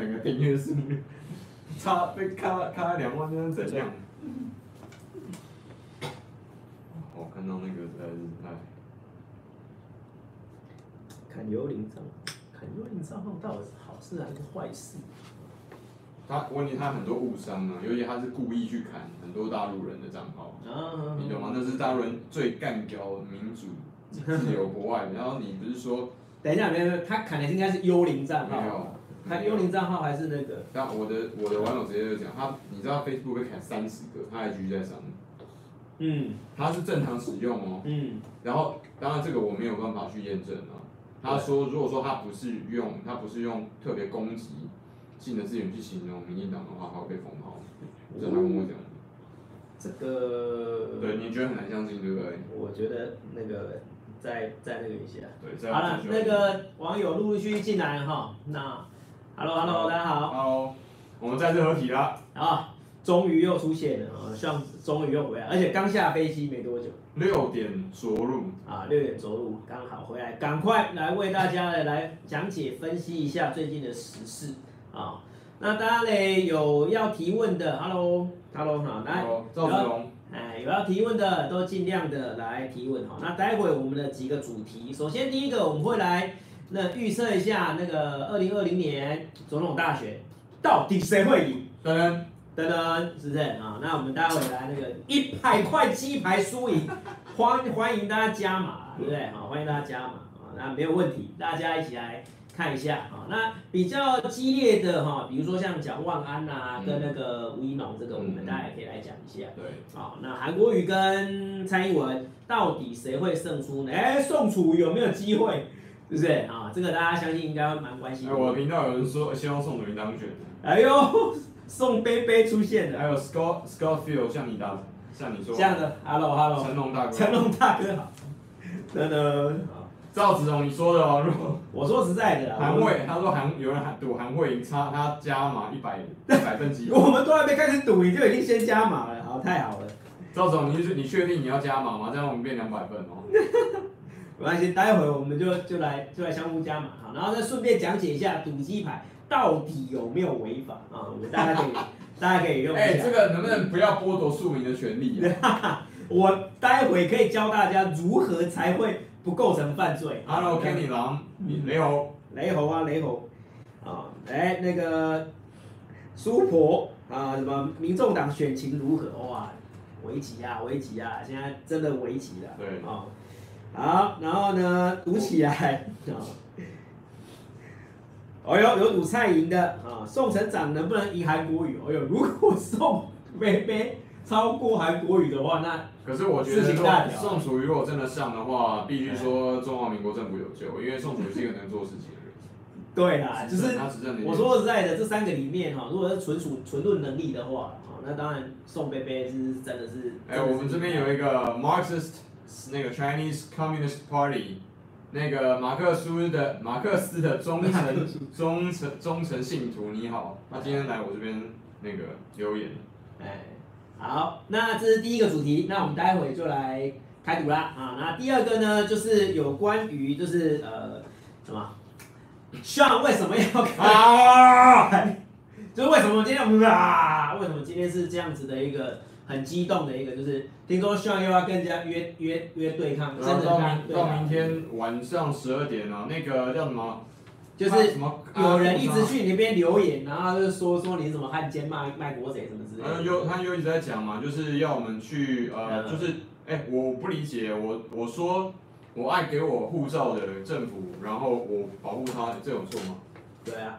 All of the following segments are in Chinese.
两个订阅数，差被卡卡两万，那是怎样？我看到那个在日哎，看幽灵账砍，幽灵账号到底是好事还是坏事？他问题他很多误伤啊，尤其他是故意去砍很多大陆人的账号，啊，你懂吗？那是大陆人最干掉民主、自由国外。然后你不是说？等一下，没有没有，他砍的应该是幽灵账号。没有。他幽灵账号还是那个？但我的我的网友直接就讲，他你知道 Facebook 被砍三十个，他还继续在上面。嗯。他是正常使用哦。嗯。然后，当然这个我没有办法去验证啊。他说，如果说他不是用他不是用特别攻击性的字眼去形容民进党的话，他会被封号。这是他跟我讲的。这个。对，你觉得很难相信，对不对？我觉得那个再再那个一下。对。好了，那个网友陆陆续续进来哈，那。Hello，Hello，hello, 大家好。Hello，我们再次合体啦。啊，终于又出现了啊，像终于又回来，而且刚下飞机没多久。六点着陆。啊，六点着陆，刚好回来，赶快来为大家来来讲解分析一下最近的时事啊。那大家嘞有要提问的，Hello，Hello，好，来。赵子龙。哎，有要提问的都尽量的来提问哈。那待会我们的几个主题，首先第一个我们会来。那预测一下那个二零二零年总统大选，到底谁会赢？噔噔噔噔，是不是啊？那我们待会来那个一百块鸡排输赢，欢欢迎大家加码，对不对？好，欢迎大家加码啊，那没有问题，大家一起来看一下啊。那比较激烈的哈，比如说像蒋万安呐，跟那个吴怡农，这个我们大家也可以来讲一下。对，好，那韩国瑜跟蔡英文到底谁会胜出呢？哎，宋楚瑜有没有机会？是不是啊？这个大家相信应该会蛮关心的。我的频道有人说希望宋楚瑜当选。哎呦，宋杯杯出现了。还有 Scott Scott Field 像你打，像你说。这样的，Hello Hello。成龙大哥。成龙大哥好。真的。赵子龙，你说的哦，如果我说实在的。韩会，他说韩有人赌韩会赢，差他加码一百一百分机。我们都还没开始赌，你就已经先加码了，好，太好了。赵总，你你确定你要加码吗？这样我们变两百份哦。没关系，待会儿我们就就来就来相互加码哈，然后再顺便讲解一下赌鸡牌到底有没有违法啊？我们大家可以大家可以用一下。哎、欸，这个能不能不要剥夺庶民的权利啊？我待会可以教大家如何才会不构成犯罪。Hello，Kenny 狼，雷猴，雷猴啊，雷猴啊，哎，那个苏婆啊，什么民众党选情如何？哇，危急啊，危急啊，现在真的危急了。对啊。好，然后呢，赌起来啊哦呦，有赌蔡赢的啊，宋城长能不能赢韩国语？哦呦，如果宋杯杯超过韩国语的话，那可是我觉得宋楚瑜如果真的上的话，必须说中华民国政府有救，因为宋楚瑜是一个能做事情的人。对啦，就是我说实在的，这三个里面哈，如果是纯属纯论能力的话，那当然宋杯杯是真的是。哎、欸，我们这边有一个 Marxist。那个 Chinese Communist Party，那个马克思的马克思的忠诚 忠诚忠诚信徒，你好，那今天来我这边那个留言。哎，好，那这是第一个主题，那我们待会就来开赌啦啊。那第二个呢，就是有关于就是呃什么，Sean 为什么要开啊？就是为什么今天我们啊？为什么今天是这样子的一个？很激动的一个就是，听说希望又要跟人家约约约对抗，真的到明到明天晚上十二点啊，那个叫什么？就是有人一直去你那边留言，然后就说说你是什么汉奸卖卖国贼什么之类的。嗯，又他又一直在讲嘛，就是要我们去呃，就是哎、欸，我不理解，我我说我爱给我护照的政府，然后我保护他，这有错吗？对啊。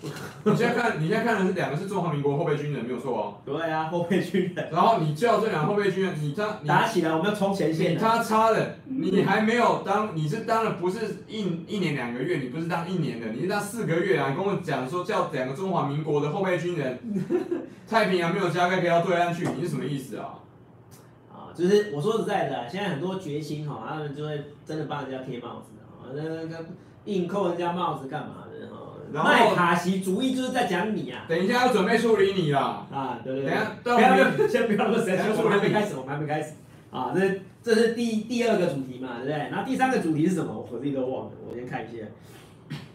你现在看，你现在看的是两个是中华民国后备军人，没有错哦。对啊，后备军人。然后你叫这两个后备军人，你他打起来，我们要冲前线。他差的，你还没有当，你是当了不是一一年两个月，你不是当一年的，你是当四个月啊！你跟我讲说叫两个中华民国的后备军人，太平洋没有加盖可以到对岸去，你是什么意思啊？啊，就是我说实在的、啊，现在很多决心哈，他们就会真的帮人家贴帽子啊，那那硬扣人家帽子干嘛的哈？麦卡锡主义就是在讲你啊！等一下要准备处理你了啊！对对对，等下不要 先不要说谁，我们还没开始，我们还没开始啊！这这是第第二个主题嘛，对不对？然后第三个主题是什么？我自己都忘了，我先看一下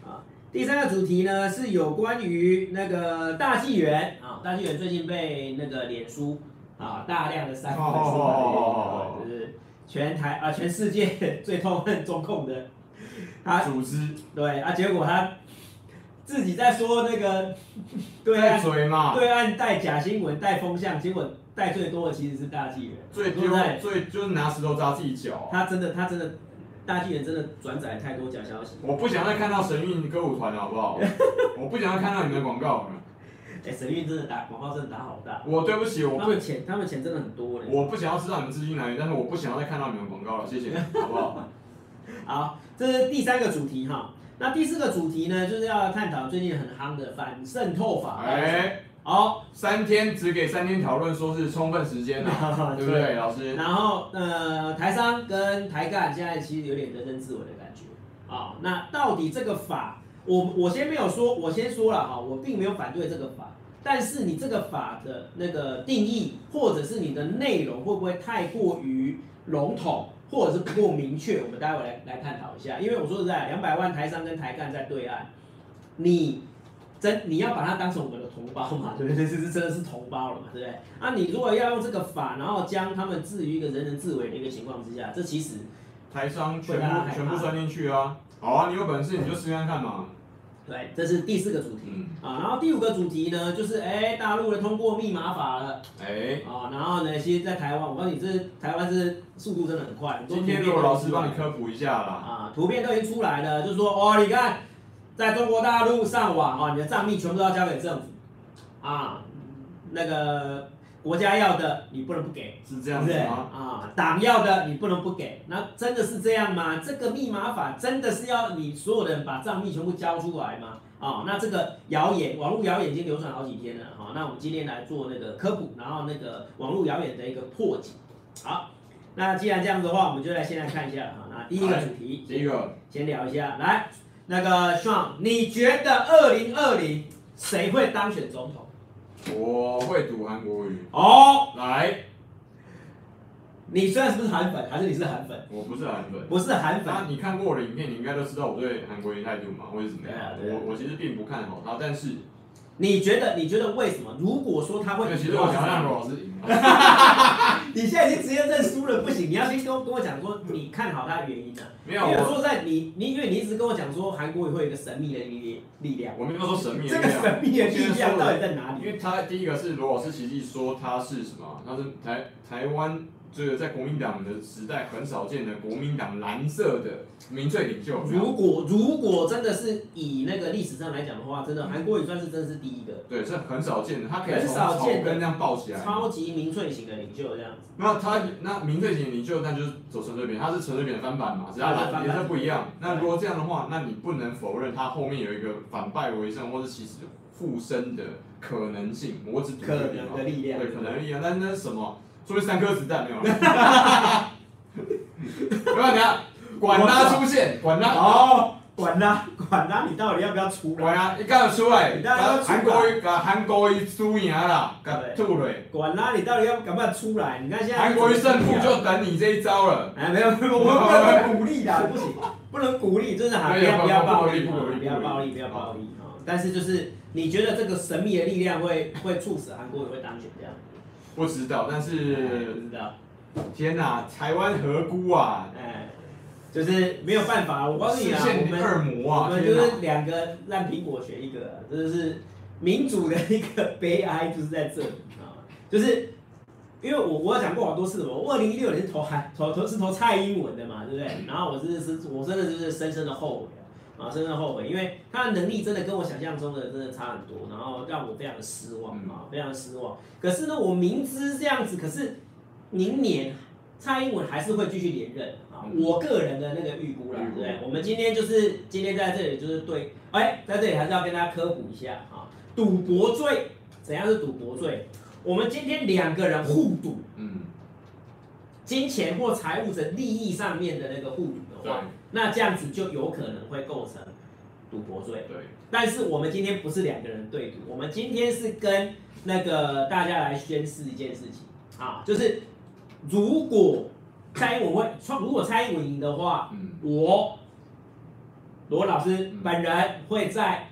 啊。第三个主题呢是有关于那个大纪元啊，大纪元最近被那个脸书啊大量的删粉丝，就是全台啊全世界最痛恨中控的他组织，对啊，结果他自己在说那个 对岸对岸带假新闻带风向，结果带最多的其实是大纪元，最丢最就是拿石头砸自己脚，他真的他真的。大纪元真的转载太多假消息，我不想再看到神韵歌舞团了，好不好？我不想再看到你们的广告了。哎、欸，神韵真的打广告真的打好大。我对不起，我不他们钱他们钱真的很多嘞。我不想要知道你们资金来源，但是我不想要再看到你们广告了，谢谢，好不好？好，这是第三个主题哈。那第四个主题呢，就是要探讨最近很夯的反渗透法。哎、欸。好，三天只给三天讨论，说是充分时间啊，对不对，老师？然后呃，台商跟台干现在其实有点人人自危的感觉啊。那到底这个法，我我先没有说，我先说了哈，我并没有反对这个法，但是你这个法的那个定义，或者是你的内容会不会太过于笼统，或者是不够明确？我们待会来来探讨一下。因为我说实在，两百万台商跟台干在对岸，你。真你要把它当成我们的同胞嘛，对不对？这是真的是同胞了嘛，对不对？啊，你如果要用这个法，然后将他们置于一个人人自危的一个情况之下，这其实台商全部全部算进去啊。好啊，你有本事你就试看看嘛。对，这是第四个主题、嗯、啊。然后第五个主题呢，就是哎，大陆的通过密码法了。哎。啊，然后呢，其实，在台湾，我告诉你，这台湾是速度真的很快。今天有老师帮你科普一下啦。啊，图片都已经出来了，就是说哦，你看。在中国大陆上网啊，你的账密全部都要交给政府啊。那个国家要的你不能不给，是这样子吗？啊，党要的你不能不给，那真的是这样吗？这个密码法真的是要你所有人把账密全部交出来吗？啊，那这个谣言，网络谣言已经流传好几天了哈。那我们今天来做那个科普，然后那个网络谣言的一个破解。好，那既然这样子的话，我们就来先来看一下哈。那第一个主题，第一个先聊一下，来。那个 Sean，你觉得二零二零谁会当选总统？我会读韩国语。哦，来，你虽然是不是韩粉，还是你是韩粉？我不是韩粉，不是韩粉。那你看过我的影片，你应该都知道我对韩国语态度嘛，或者怎么样？对啊对啊，我我其实并不看好他，但是。你觉得？你觉得为什么？如果说他会，其实我想要让罗老师赢。你现在已经直接认输了，不行，你要先跟跟我讲说你看好他的原因呢、啊？没有，因为说在你你因为你一直跟我讲说韩国也会有一个神秘的力力量。我没有说神秘的力量。这个神秘的力量到底在哪里？因为他第一个是罗老师奇迹说他是什么？他是台台湾。这个在国民党的时代很少见的国民党蓝色的民粹领袖。如果如果真的是以那个历史上来讲的话，真的韩国瑜算是真的是第一个。对，这很少见的，他可以从草根这样抱起来。超级民粹型的领袖这样子。那他那民粹型领袖，那就是走陈水扁，他是陈水扁的翻版嘛，只是颜色不一样。那如果这样的话，那你不能否认他后面有一个反败为胜或者起死复生的可能性。我只可能的力量。对，可能的力量，但那是什么？出了三颗子弹没有？哈哈哈不要，管他出现，管他哦，管他，管他，你到底要不要出来？管他，你赶紧出来！韩国瑜，韩国瑜输赢了，给吐了。管他，你到底要敢不敢出来？你看现在。韩国瑜胜负就等你这一招了。哎，没有，我们不能鼓励的，不行，不能鼓励，真的还不要不要暴力，不要暴力，不要暴力啊！但是就是，你觉得这个神秘的力量会会促使韩国瑜会当选这样？不知道，但是知道。天哪，台湾何辜啊？哎，就是没有办法。我告诉你啊，我们我们就是两个烂苹果选一个，这就是民主的一个悲哀，就是在这里啊。就是因为我我讲过好多次，我二零一六年是投韩投投是投蔡英文的嘛，对不对？然后我真的是，我真的就是深深的后悔。啊，深深后悔，因为他的能力真的跟我想象中的真的差很多，然后让我非常的失望啊，非常的失望。可是呢，我明知这样子，可是明年蔡英文还是会继续连任啊。我个人的那个预估啦，对不对？我们今天就是今天在这里就是对，哎，在这里还是要跟大家科普一下啊，赌博罪怎样是赌博罪？我们今天两个人互赌，嗯，金钱或财务的利益上面的那个互赌的话。那这样子就有可能会构成赌博罪。对。但是我们今天不是两个人对赌，我们今天是跟那个大家来宣誓一件事情啊，就是如果蔡英文会，如果蔡英文赢的话，嗯、我罗老师本人会在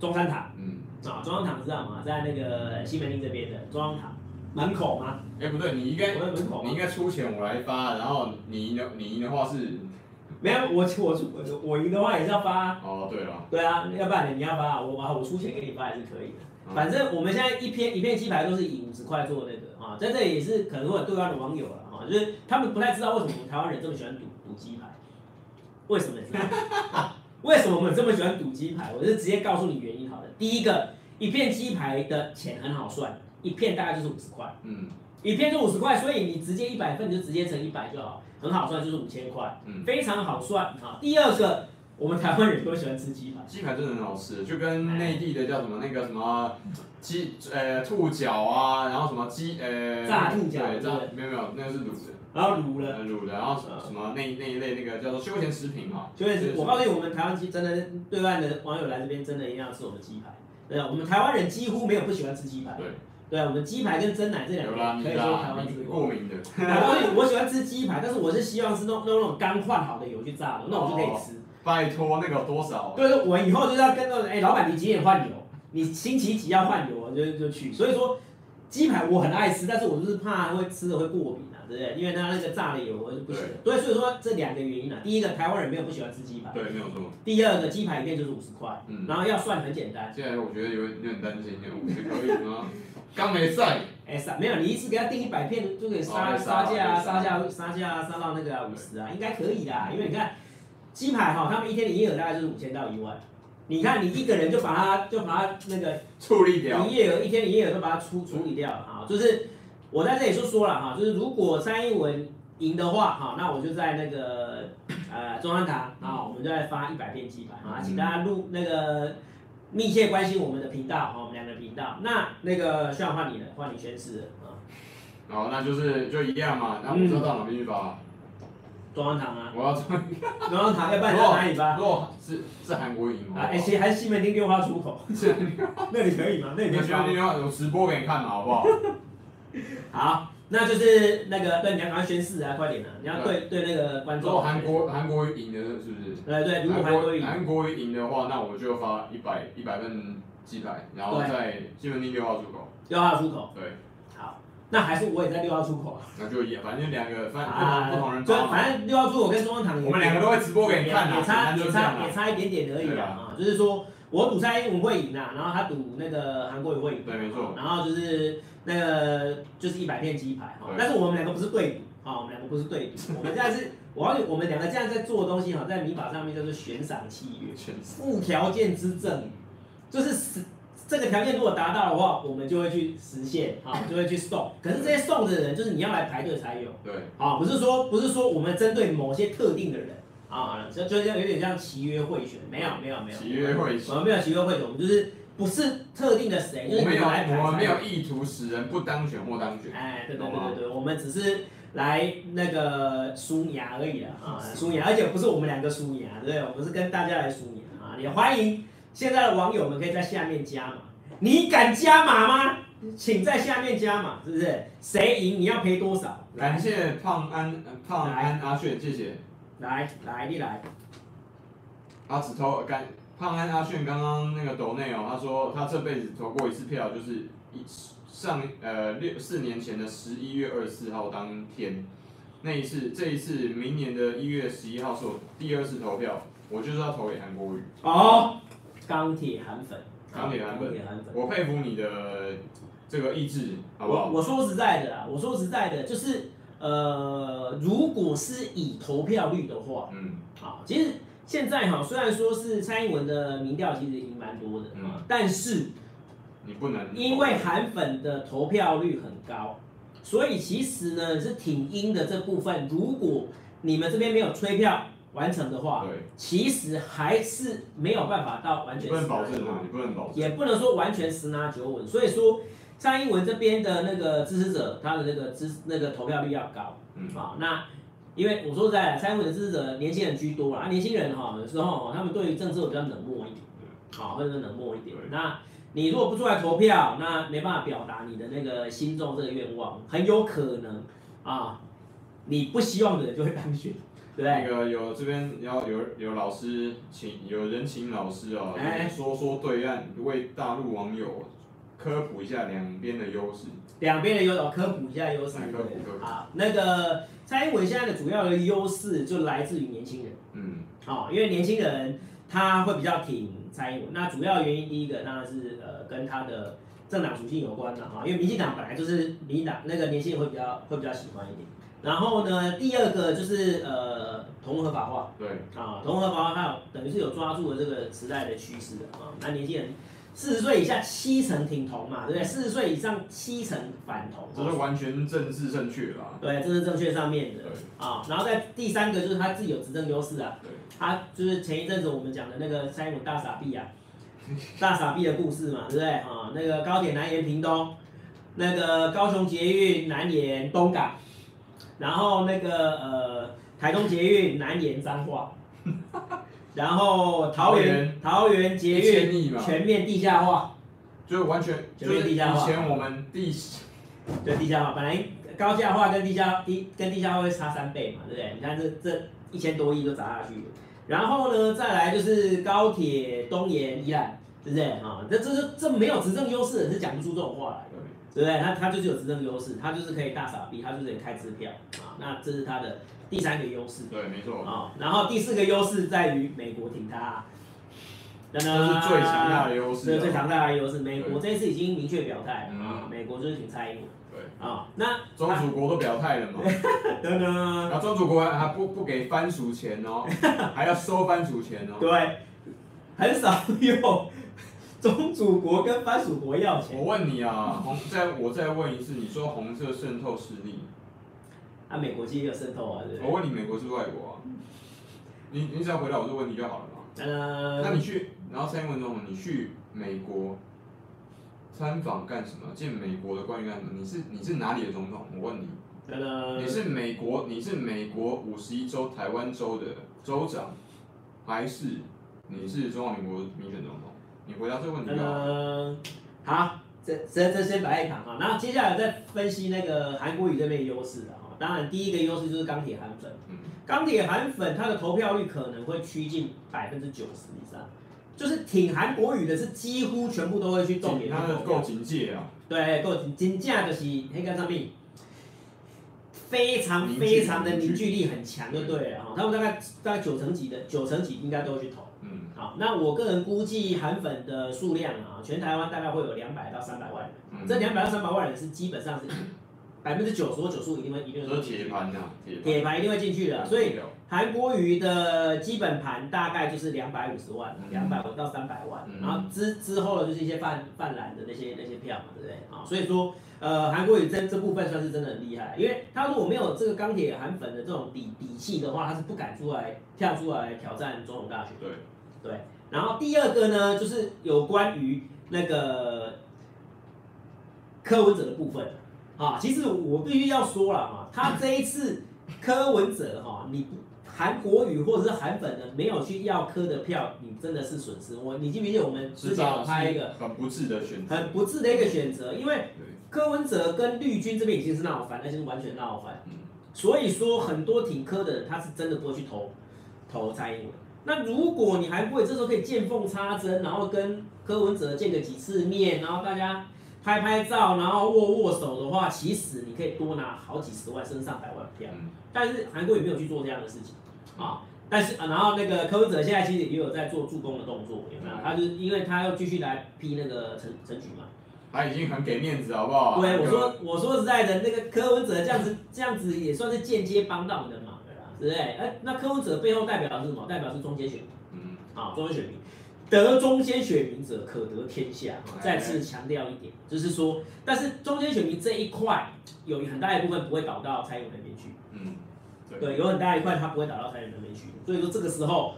中山堂，嗯，啊，中山堂知道吗？在那个西门町这边的中山堂门口吗？哎，不对，你应该我在门口你应该出钱我来发，然后你赢的你赢的话是，没有，我我出我我赢的话也是要发啊。哦，对了，对啊，要不然你要发，我我我出钱给你发也是可以的。嗯反正我们现在一片一片鸡排都是以五十块做那个啊，在这里也是可能会有对岸的网友了啊，就是他们不太知道为什么我们台湾人这么喜欢赌赌鸡排，为什么你知道吗？为什么我们这么喜欢赌鸡排？我就直接告诉你原因好了。第一个，一片鸡排的钱很好算，一片大概就是五十块，嗯一片就五十块，所以你直接一百份就直接乘一百就好，很好算，就是五千块，嗯，非常好算啊。第二个，我们台湾人都喜欢吃鸡排。鸡排真的很好吃，就跟内地的叫什么那个什么鸡呃兔脚啊，然后什么鸡呃炸兔脚对，炸没有没有，那个是卤的，然后卤了，呃卤的，然后什么什么那那一类那个叫做休闲食品嘛，休闲食品我告诉你，我们台湾鸡真的对外的网友来这边真的一定要吃我们鸡排。对啊，我们台湾人几乎没有不喜欢吃鸡排。对，对啊，我们鸡排跟蒸奶这两个可以说台啦，湾吃你过敏的，我我喜欢吃鸡排，但是我是希望是弄弄那种刚换好的油去炸的，那我就可以吃。拜托那个有多少？对对，我以后就是要跟那种，哎，老板你几点换油？你星期几要换油，我就就去。所以说，鸡排我很爱吃，但是我就是怕会吃了会过敏啊，对不对？因为它那个炸的油我就不行。对，所以说这两个原因啊，第一个台湾人没有不喜欢吃鸡排，对，没有错。第二个鸡排一片就是五十块，嗯，然后要算很简单。现在我觉得有有点担心，五十可以吗？刚没赛，哎，杀没有，你一次给他定一百片就可以杀哦杀价啊，杀杀价杀价杀到那个五十啊，应该可以啦。因为你看鸡排哈，他们一天的营业额大概就是五千到一万。你看你一个人就把它就把它那个处理掉营。业额一天的营业额都把它处处理掉了啊。就是我在这里就说了哈，就是如果蔡英文赢的话哈，那我就在那个呃中央堂啊，我们就来发一百片鸡排啊，请大家录那个。密切关心我们的频道，哈，我们两个频道。那那个需要换你了，换你宣誓了啊。好，那就是就一样嘛。那我知道到哪边去发？中央堂啊。我要中中央堂，要不然你在哪里发？如果是是韩国赢吗？啊，哎，其实还是西门町六花出口。是。那里可以吗？那里可以西门町六号，我直播给你看嘛，好不好？好，那就是那个，对，你要赶快宣誓啊，快点啊！你要对对那个观众。如果韩国韩国赢的，是不是？对对，如果韩国赢。韩国赢的话，那我就发一百一百份鸡排，然后在西门町六号出口。六号出口。对。好，那还是我也在六号出口啊。那就也，反正两个反正不同人。就反正六号出口跟中央堂，我们两个都会直播给你看也差也差也差一点点而已啊，就是说。我赌蔡英文会赢啊，然后他赌那个韩国也会赢，对，没错。然后就是那个就是一百片鸡排哈，但是我们两个不是对比，哈，我们两个不是对比，我们现在是，我要我们两个这样在做的东西哈，在民法上面叫做悬赏契约，附条件之赠，就是实这个条件如果达到的话，我们就会去实现，哈，就会去送。可是这些送的人就是你要来排队才有，对，啊，不是说不是说我们针对某些特定的人。啊，就就像有点像契约贿选，没有没有没有，契约贿选，我们没有契约贿选，我们就是不是特定的谁，就是没有来我们没有意图使人不当选或当选，哎，对对对对对，我们只是来那个输牙而已啦，啊，输牙，而且不是我们两个输牙，对，我们是跟大家来输牙啊，也欢迎现在的网友们可以在下面加码，你敢加码吗？请在下面加码，是不是？谁赢你要赔多少？感谢胖安胖安阿炫，谢谢。来来，你来。他只投干胖安阿炫刚刚那个抖内哦，他说他这辈子投过一次票，就是一上呃六四年前的十一月二十四号当天，那一次这一次明年的一月十一号是我第二次投票，我就是要投给韩国瑜。哦，钢铁韩粉。钢铁韩粉。我佩服你的这个意志，好不好？我我说实在的啦，我说实在的，就是。呃，如果是以投票率的话，嗯，好，其实现在哈，虽然说是蔡英文的民调其实赢蛮多的，嗯，但是你不能，因为韩粉的投票率很高，所以其实呢是挺阴的这部分，如果你们这边没有催票完成的话，对，其实还是没有办法到完全，不能保证啊，你不能保证，也不能说完全十拿九稳，所以说。蔡英文这边的那个支持者，他的那个支那个投票率要高，嗯。啊，那因为我说实在，蔡英文的支持者年轻人居多啊，年轻人哈有时候他们对于政治会比较冷漠一点，好或者是冷漠一点。那你如果不出来投票，那没办法表达你的那个心中这个愿望，很有可能啊，你不希望的人就会当选。对，那个有这边要有有老师请有人请老师哦，哎，说说对岸为大陆网友科普一下两边的优势。两边的优势，科普一下优势。科普科普。好，那个蔡英文现在的主要的优势就来自于年轻人。嗯。好，因为年轻人他会比较挺蔡英文，那主要原因第一个当然是呃跟他的政党属性有关的哈，因为民进党本来就是民进党那个年轻人会比较会比较喜欢一点。然后呢，第二个就是呃同合法化。对。啊，同合法化它有等于是有抓住了这个时代的趋势的啊，那年轻人。四十岁以下七成挺同嘛，对不对？四十岁以上七成反同，这是完全政治正确啦。对，这是正确上面的。啊，然后在第三个就是他自己有执政优势啊。他就是前一阵子我们讲的那个蔡英文大傻逼啊，大傻逼的故事嘛，对不对？啊，那个高铁南延屏东，那个高雄捷运南延东港，然后那个呃台东捷运南延彰化。然后桃园桃园捷运全面地下化，就完全全面地下化。以前我们地对地下化，本来高价化跟地下地跟地下化会差三倍嘛，对不对？你看这这一千多亿都砸下去。然后呢，再来就是高铁东延宜兰，对不对啊？这这是这没有执政优势的是讲不出这种话来的，对不对？他他就是有执政优势，他就是可以大傻逼，他就是可以开支票啊。那这是他的。第三个优势，对，没错。啊，然后第四个优势在于美国挺他，这是最强大的优势。是最强大的优势。美国这一次已经明确表态啊，美国就是挺蔡英文。对。啊，那中主国都表态了嘛？等等。然后宗主国还不不给番薯钱哦，还要收番薯钱哦。对。很少有中主国跟番薯国要钱。我问你啊，红，再我再问一次，你说红色渗透势力？啊，美国其实也有渗透啊，对不对？我问你，美国是不是外国啊？你你只要回答我这个问题就好了嘛。呃。那你去，然后蔡英文总统，你去美国参访干什么？见美国的官员干什么？你是你是哪里的总统？我问你。呃。你是美国，你是美国五十一州台湾州的州长，还是你是中华民国民选总统？你回答这个问题就好。呃，好，这这这先摆一旁啊，然后接下来再分析那个韩国瑜这边的优势啊。当然，第一个优势就是钢铁韩粉。钢铁韩粉它的投票率可能会趋近百分之九十以上，就是挺韩国语的是几乎全部都会去重点他的够警戒啊。对，够警警戒就是黑干上面非常非常的凝聚力很强，就对了哈。他们大概大概九成几的九成几应该都会去投。嗯。好，那我个人估计韩粉的数量啊，全台湾大概会有两百到三百万人。嗯。这两百到三百万人是基本上是。百分之九十或九十五一定会一定会铁盘铁盘。一定会进去的，所以韩国瑜的基本盘大概就是两百五十万，两百到三百万，然后之之后的就是一些泛泛蓝的那些那些票嘛，对不对？啊，所以说呃韩国瑜这这部分算是真的很厉害，因为他如果没有这个钢铁韩粉的这种底底气的话，他是不敢出来跳出来挑战总统大选。对。对，然后第二个呢，就是有关于那个柯文哲的部分。啊，其实我必须要说了哈，他这一次柯文哲哈，你韩国语或者是韩粉的没有去要柯的票，你真的是损失。我你记不记得我们之前有拍一个很不智的选择，很不智的一个选择，因为柯文哲跟绿军这边已经是闹翻，而且是完全闹翻。所以说很多挺柯的人，他是真的不会去投投蔡英文。那如果你韩国瑜这时候可以见缝插针，然后跟柯文哲见个几次面，然后大家。拍拍照，然后握握手的话，其实你可以多拿好几十万，甚至上百万票。但是韩国也没有去做这样的事情啊。但是啊，然后那个柯文哲现在其实也有在做助攻的动作，有没有？他就是因为他要继续来批那个陈陈菊嘛。他已经很给面子，好不好？对，我说我说实在的，那个柯文哲这样子这样子也算是间接帮到你的忙了啦，对不对？哎，那柯文哲背后代表的是什么？代表是中间选民。嗯。啊，中间选民。得中间选民者可得天下，再次强调一点，就是说，但是中间选民这一块有很大一部分不会倒到蔡英文那边去，嗯，对，有很大一块他不会倒到蔡英文那边去，所以说这个时候，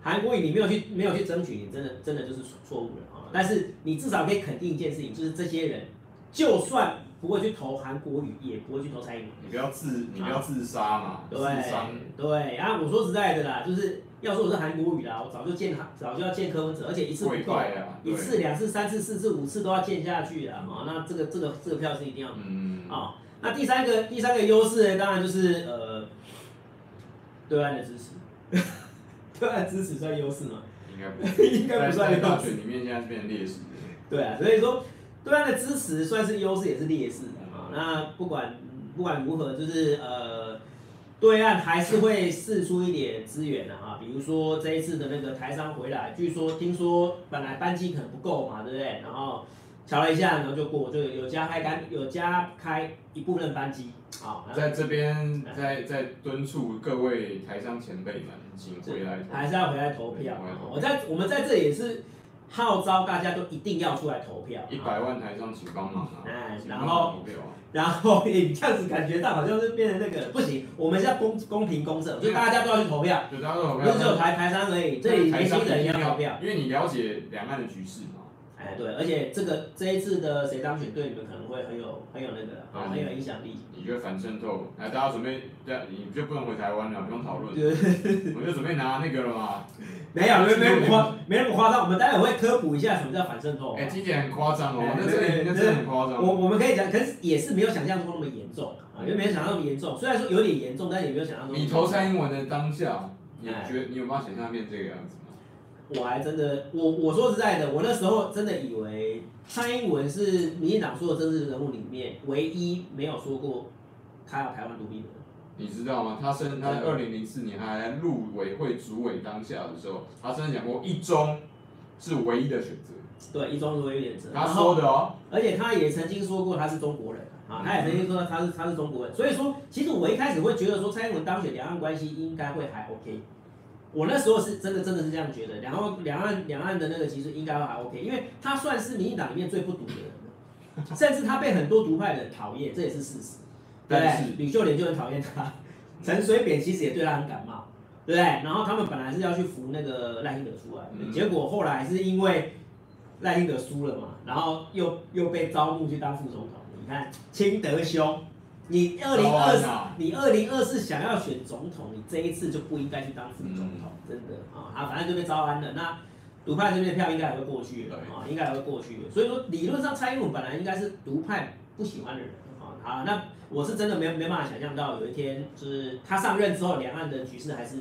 韩国瑜你没有去没有去争取，你真的真的就是错误了啊！但是你至少可以肯定一件事情，就是这些人就算不会去投韩国语，也不会去投蔡英文。你不要自你不要自杀嘛，对对，然后我说实在的啦，就是。要说我是韩国语啦，我早就见他，早就要见柯文哲，而且一次不够，一次、两次、三次、四次、五次都要见下去了啊！那这个、这个、这个票是一定要嗯，啊、哦，那第三个、第三个优势呢，当然就是呃，对岸的支持，对岸支持算优势吗？应该不，应该不算优势。大选里面现在是变成劣势。对啊，所以说对岸的支持算是优势，也是劣势啊。那不管不管如何，就是呃，对岸还是会试出一点资源的啊，比如说这一次的那个台商回来，据说听说本来班机可能不够嘛，对不对？然后瞧了一下，然后就过，就有加开班，有加开一部分班机。好，在这边在在敦促各位台商前辈们，请回来，还是要回来投票。我在我们在这也是。号召大家都一定要出来投票，一百万台商请帮忙啊！哎，然后，然后你这样子感觉到好像是变成那个不行，我们现在公公平公正，就大家都要去投票，就大家都投票，不是只有台台商而已，这里年轻人也要投票，因为你了解两岸的局势嘛。哎，对，而且这个这一次的谁当选，对你们可能会很有很有那个啊，很有影响力。你觉得反渗透？哎，大家准备，对，你就不用回台湾了，不用讨论。我就准备拿那个了嘛。没有，没没那么夸，没那么夸张。我们待会会科普一下什么叫反渗透。哎，听起来很夸张哦，那这那真的很夸张。我我们可以讲，可是也是没有想象中那么严重啊，因为没有想象那么严重。虽然说有点严重，但也没有想象中。你投蔡英文的当下，你觉得你有办法想象变这个样子？我还真的，我我说实在的，我那时候真的以为蔡英文是民进党所有政治人物里面唯一没有说过他要台湾独立的。你知道吗？他生他在二零零四年还入委会主委当下的时候，他曾经讲过一中是唯一的选择。对，一中是唯一的选择。他说的哦。而且他也曾经说过他是中国人啊，他也曾经说他是他是中国人。所以说，其实我一开始会觉得说蔡英文当选，两岸关系应该会还 OK。我那时候是真的，真的是这样觉得，两岸两岸两岸的那个其实应该还 OK，因为他算是民进党里面最不独的人，甚至他被很多独派的人讨厌，这也是事实，对不对？吕秀莲就很讨厌他，陈水扁其实也对他很感冒，对不对？然后他们本来是要去扶那个赖清德出来，结果后来是因为赖清德输了嘛，然后又又被招募去当副总统，你看清德兄。你二零二四，你二零二四想要选总统，你这一次就不应该去当副总统，真的啊！啊，反正就被招安了。那独派这边的票应该还会过去的啊，应该还会过去的。所以说，理论上蔡英文本来应该是独派不喜欢的人啊。好，那我是真的没没办法想象到有一天，就是他上任之后，两岸的局势还是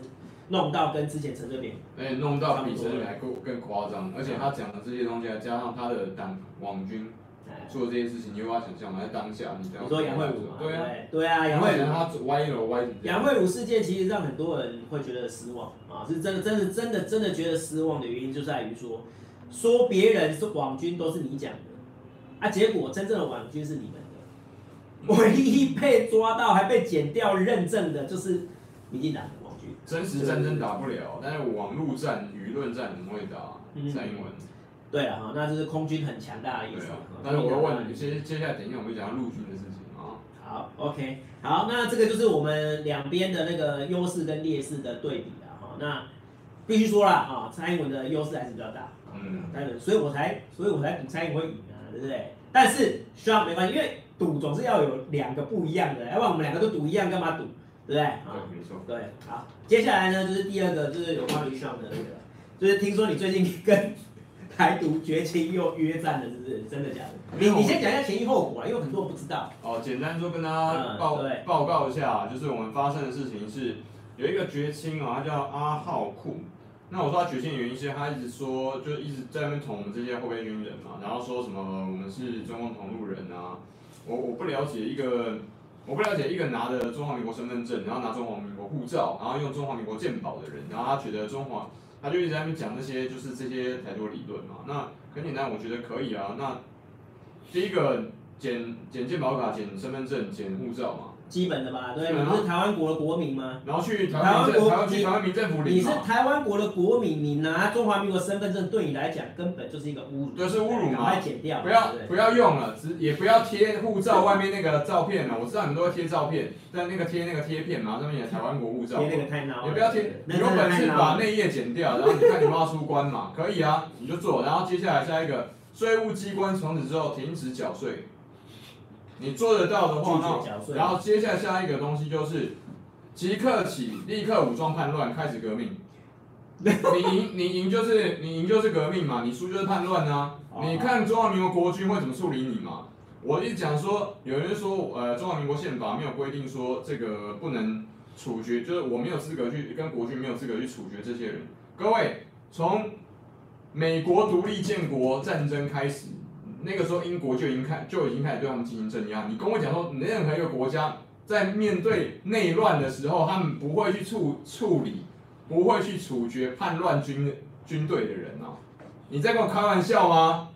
弄到跟之前陈水扁，哎，弄到比陈水扁还更更夸张。而且他讲的这些东西，再加上他的党网军。做这件事情，你有办法想象吗？在当下，你你说杨惠武嘛？对啊，对啊，杨惠武他歪了歪。杨惠武事件其实让很多人会觉得失望啊，是真的，真的，真的，真的觉得失望的原因就在于说，说别人是网军都是你讲的，啊，结果真正的网军是你们的，唯一被抓到还被剪掉认证的就是民进党的网军。真实战争打不了，但是网络战、舆论战很会打，蔡英文。对了哈，那就是空军很强大的意思。但是我要问你，接接下来等一下我们讲到陆军的事情啊。好，OK，好，那这个就是我们两边的那个优势跟劣势的对比了哈。那必须说了哈，蔡英文的优势还是比较大。嗯。但是，所以我才，所以我才赌蔡英文会赢啊，对不对？但是需要没关系，因为赌总是要有两个不一样的，要不然我们两个都赌一样，干嘛赌？对不对？啊，对，没错。对，好，接下来呢就是第二个，就是有关于 Sean 的那个，就是听说你最近跟。台独绝情又约战了，是不是真的假的？你你先讲一下前因后果啊，因为很多人不知道。哦，简单说跟大家报、嗯、报告一下，就是我们发生的事情是有一个绝亲啊，他叫阿浩库。那我说他绝亲的原因是，他一直说就一直在那边捅我们这些后备军人嘛，然后说什么我们是中共同路人啊。我我不了解一个，我不了解一个拿着中华民国身份证，然后拿中华民国护照，然后用中华民国鉴宝的人，然后他觉得中华。他就一直在那边讲那些，就是这些台独理论嘛。那很简单，我觉得可以啊。那第一个检检健保卡、检身份证、检护照嘛。基本的吧，对，你是台湾国的国民吗？然后去台湾国，台湾民政府领。你是台湾国的国民，你拿中华民国身份证，对你来讲根本就是一个侮辱。对，是侮辱嘛？剪掉。不要不要用了，只也不要贴护照外面那个照片了。我知道你们都会贴照片，但那个贴那个贴片嘛，上面写台湾国护照。贴那个太孬了。也不要贴，你有本事把内页剪掉，然后你看你要不要出关嘛？可以啊，你就做。然后接下来下一个，税务机关从此之后停止缴税。你做得到的话，那然后接下来下一个东西就是，即刻起立刻武装叛乱，开始革命。你赢你赢就是你赢就是革命嘛，你输就是叛乱啊。你看中华民国国军会怎么处理你嘛？我一讲说，有人说呃中华民国宪法没有规定说这个不能处决，就是我没有资格去跟国军没有资格去处决这些人。各位，从美国独立建国战争开始，那个时候英国就已经开就已经开始对他们进行镇压。你跟我讲说，任何一个国家在面对内乱的时候，他们不会去处处理，不会去处决叛乱军军队的人啊？你在跟我开玩笑吗？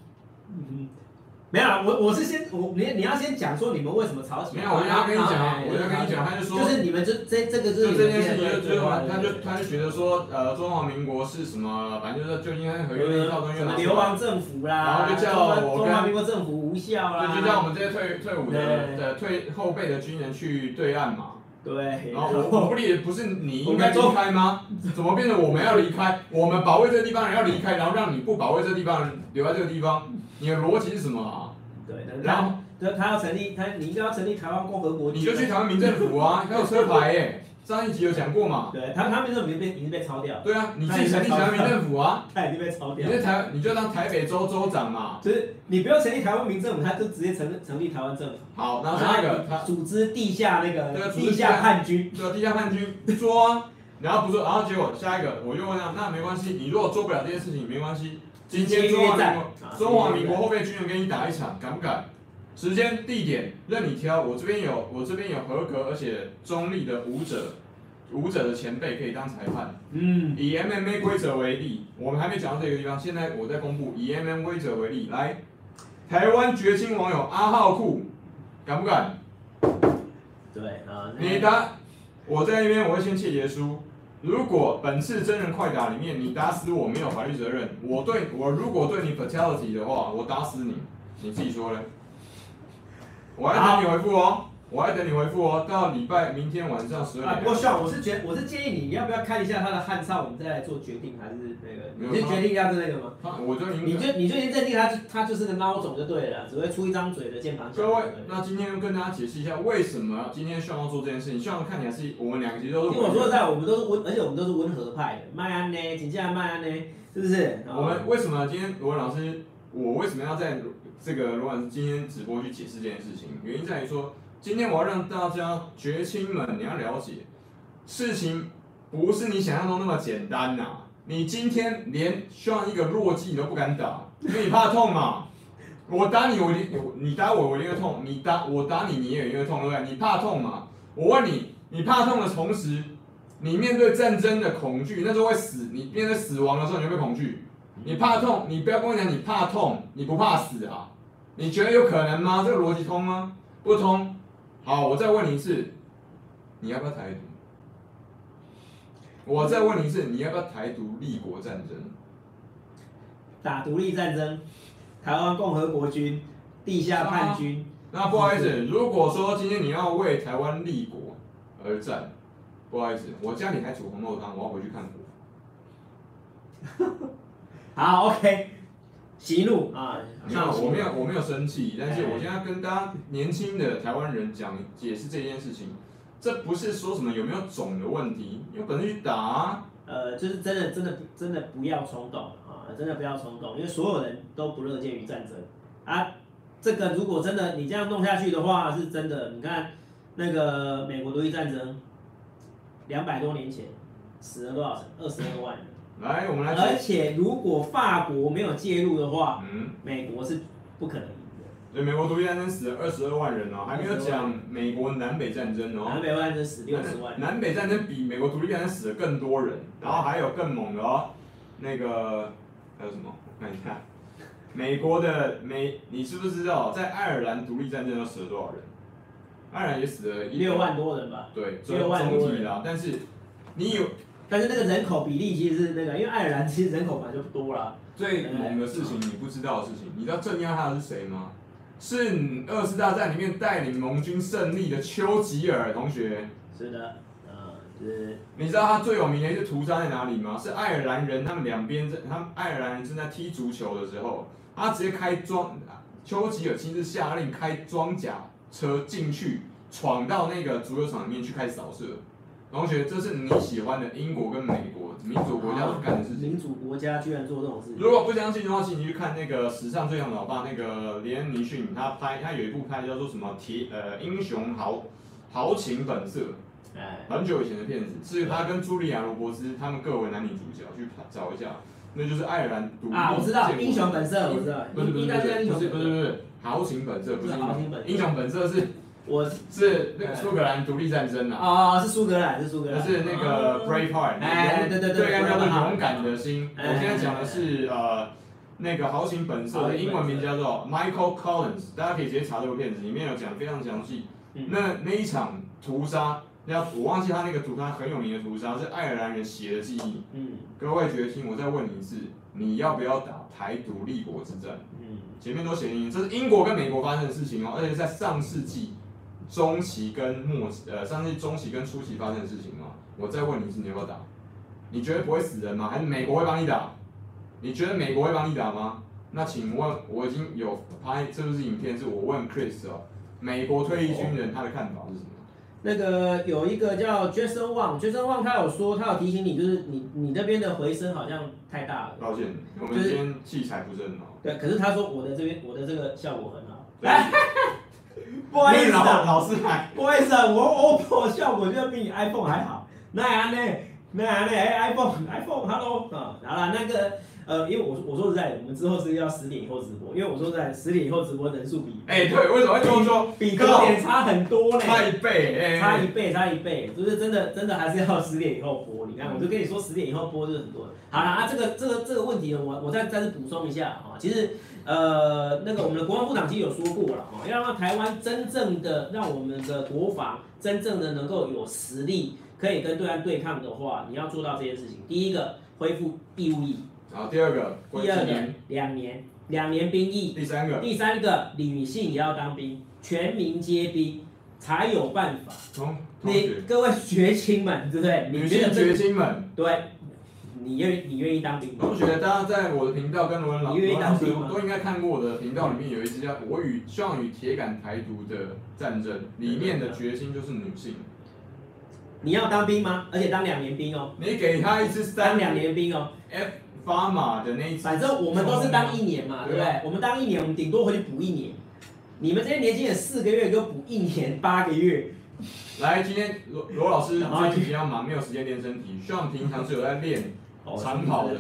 嗯没有，我我是先我你你要先讲说你们为什么吵起来。没有，我要跟你讲，我要跟你讲，他就说，就是你们这这这个就这件事情就最后他就他就觉得说，呃，中华民国是什么，反正就是就应该合约那一套东西，什么流亡政府啦，然后就叫我中华民国政府无效啦，就叫我们这些退退伍的的退后备的军人去对岸嘛。对。然后我我不理解，不是你 应该离开吗？怎么变成我们要离开？我们保卫这个地方人要离开，然后让你不保卫这个地方人留在这个地方，你的逻辑是什么啊？对，然后他他要成立，他你应该要成立台湾共和国，你就去台湾民政府啊，他有车牌耶，上一集有讲过嘛。对，他他民政府已经被已经被抄掉。对啊，你自己成立台湾民政府啊，他已经被抄掉。你在台，你就当台北州州长嘛。就是你不要成立台湾民政府，他就直接成成立台湾政府。好，然后下一个，他组织地下那个地下叛军，对，地下叛军抓，然后不做，然后结果下一个，我就问他，那没关系，你如果做不了这件事情，没关系，今天中华民国中华民国后备军人跟你打一场，敢不敢？时间、地点任你挑，我这边有，我这边有合格而且中立的舞者，舞者的前辈可以当裁判。嗯，以 MMA 规则为例，我们还没讲到这个地方，现在我在公布。以 MMA 规则为例，来，台湾绝亲网友阿浩库，敢不敢？对啊，你打，我在那边我会先切结书。如果本次真人快打里面你打死我没有法律责任，我对我如果对你 fatality 的话，我打死你，你自己说嘞。我还等你回复哦，我还等你回复哦，到礼拜明天晚上十二点。啊，不过需要，我是觉，我是建议你，你要不要看一下他的汉超，我们再来做决定，还是那个？你是决定要是那个吗？我就你就你就已经认定他，他就是个孬种就对了，只会出一张嘴的键盘侠。各位，那今天跟大家解释一下，为什么今天需要做这件事情？希望看起来是我们两个其实都是。听我说实在，我们都是温，而且我们都是温和派的。麦安呢？紧接着麦安呢？是不是？我们为什么今天罗文老师，我为什么要在？这个罗老师今天直播去解释这件事情，原因在于说，今天我要让大家绝亲们，你要了解，事情不是你想象中那么简单呐、你今天连像一个弱鸡你都不敢打，因为你怕痛嘛。我打你，我，你打我，我一定会痛。你打我打你，你也一个痛，对不对？你怕痛嘛？我问你，你怕痛的同时，你面对战争的恐惧，那时候会死。你面对死亡的时候，你会不会恐惧？你怕痛，你不要跟我讲你怕痛，你不怕死啊？你觉得有可能吗？这个逻辑通吗？不通。好，我再问你一次，你要不要台独？我再问你一次，你要不要台独立国战争？打独立战争，台湾共和国军，地下叛军。啊，那不好意思，如果说今天你要为台湾立国而战，不好意思，我家里还煮红豆汤，我要回去看火。好，OK。息怒啊！没有，我没有，我没有生气，但是我现在跟大家年轻的台湾人讲解释这件事情，这不是说什么有没有种的问题，有本事去打啊。呃，就是真的，真的，真的不要冲动啊！真的不要冲动，因为所有人都不乐见于战争啊。这个如果真的你这样弄下去的话，是真的。你看那个美国独立战争，两百多年前死了多少人？二十二万人。来，我们来。而且，如果法国没有介入的话，嗯，美国是不可能赢的。对，美国独立战争死了二十二万人哦，还没有讲美国南北战争哦。南北战争死六十万人。南北战争比美国独立战争死了更多人，然后还有更猛的哦，那个还有什么？我看一下，美国的美，你知不知道在爱尔兰独立战争要死了多少人？爱尔兰也死了一六万多人吧？对，六万多人啊。但是你有。但是那个人口比例其实是那个，因为爱尔兰其实人口本来就不多了。最猛的事情你不知道的事情，你知道镇压他的是谁吗？是二次大战里面带领盟军胜利的丘吉尔同学。是的。你知道他最有名的一次屠杀在哪里吗？是爱尔兰人，他们两边在，他们爱尔兰人正在踢足球的时候，他直接开装，丘吉尔亲自下令开装甲车进去，闯到那个足球场里面去开始扫射。同学，这是你喜欢的英国跟美国民主国家所干的事情。民主国家居然做这种事情。如果不相信的话，请你去看那个史上最强老爸那个连恩尼逊，他拍他有一部拍叫做什么铁呃英雄豪豪情本色，很久以前的片子，是他跟茱莉亚·罗伯兹他们各为男女主角，去找一下，那就是爱尔兰独立啊，我知道英雄本色，我知道，不是不是不是不是不是不是豪情本色，不是英雄本色是，我是那个苏格兰独立战争啊，哦是苏格兰是苏格兰，是那个 Braveheart，哎对对对，对，叫做勇敢的心，我现在讲的是呃那个豪情本色的英文名叫做 Michael Collins，大家可以直接查这部片子，里面有讲非常详细，那那一场屠杀。那我忘记他那个屠杀很有名的屠杀是爱尔兰人写的记忆。嗯。各位决心，我再问你一次，你要不要打台独立国之战？嗯。前面都写英，这是英国跟美国发生的事情哦，而且在上世纪中期跟末期，呃，上次中期跟初期发生的事情吗。我再问你一次，你要不要打？你觉得不会死人吗？还是美国会帮你打？你觉得美国会帮你打吗？那请问，我已经有拍这部影片，是我问 Chris 哦，美国退役军人他的看法是什么？那个有一个叫 Jason Wang，Jason Wang 他有说，他有提醒你，就是你你那边的回声好像太大了。抱歉，我们今天器材不是很好。对，可是他说我的这边我的这个效果很好。对不好意思啊，老师还不好意思啊，我 OPPO 效果就比你 iPhone 还好。那安呢？那安呢？哎，iPhone iPhone，Hello 啊，好了那个。呃，因为我我说实在，我们之后是要十点以后直播，因为我说实在，十点以后直播人数比哎、欸、对，为什么会这么说？比隔点差很多呢？差一倍，差一倍，差一倍，就是真的真的还是要十点以后播。你看，我就跟你说十点以后播就是很多。好了啊，这个这个这个问题呢，我我再再次补充一下啊，其实呃那个我们的国防部长其实有说过了哈，要让台湾真正的让我们的国防真正的能够有实力可以跟对岸对抗的话，你要做到这件事情。第一个，恢复义务役。好，第二个，第二年两年两年兵役，第三个，第三个女性也要当兵，全民皆兵才有办法。同你各位学青们，对不对？女性学青们，对，你愿你愿意当兵吗？同学，大家在我的频道跟罗文老师都应该看过我的频道里面有一支叫《我与希望与铁杆台独的战争》，里面的决心就是女性。你要当兵吗？而且当两年兵哦。你给他一支三两年兵哦。F 发马的那一次，反正我们都是当一年嘛，对不对？我们当一年，我们顶多回去补一年。你们这些年轻人四个月就补一年八个月。来，今天罗罗老师最近比较忙，没有时间练身体。希望平常是有在练长跑的，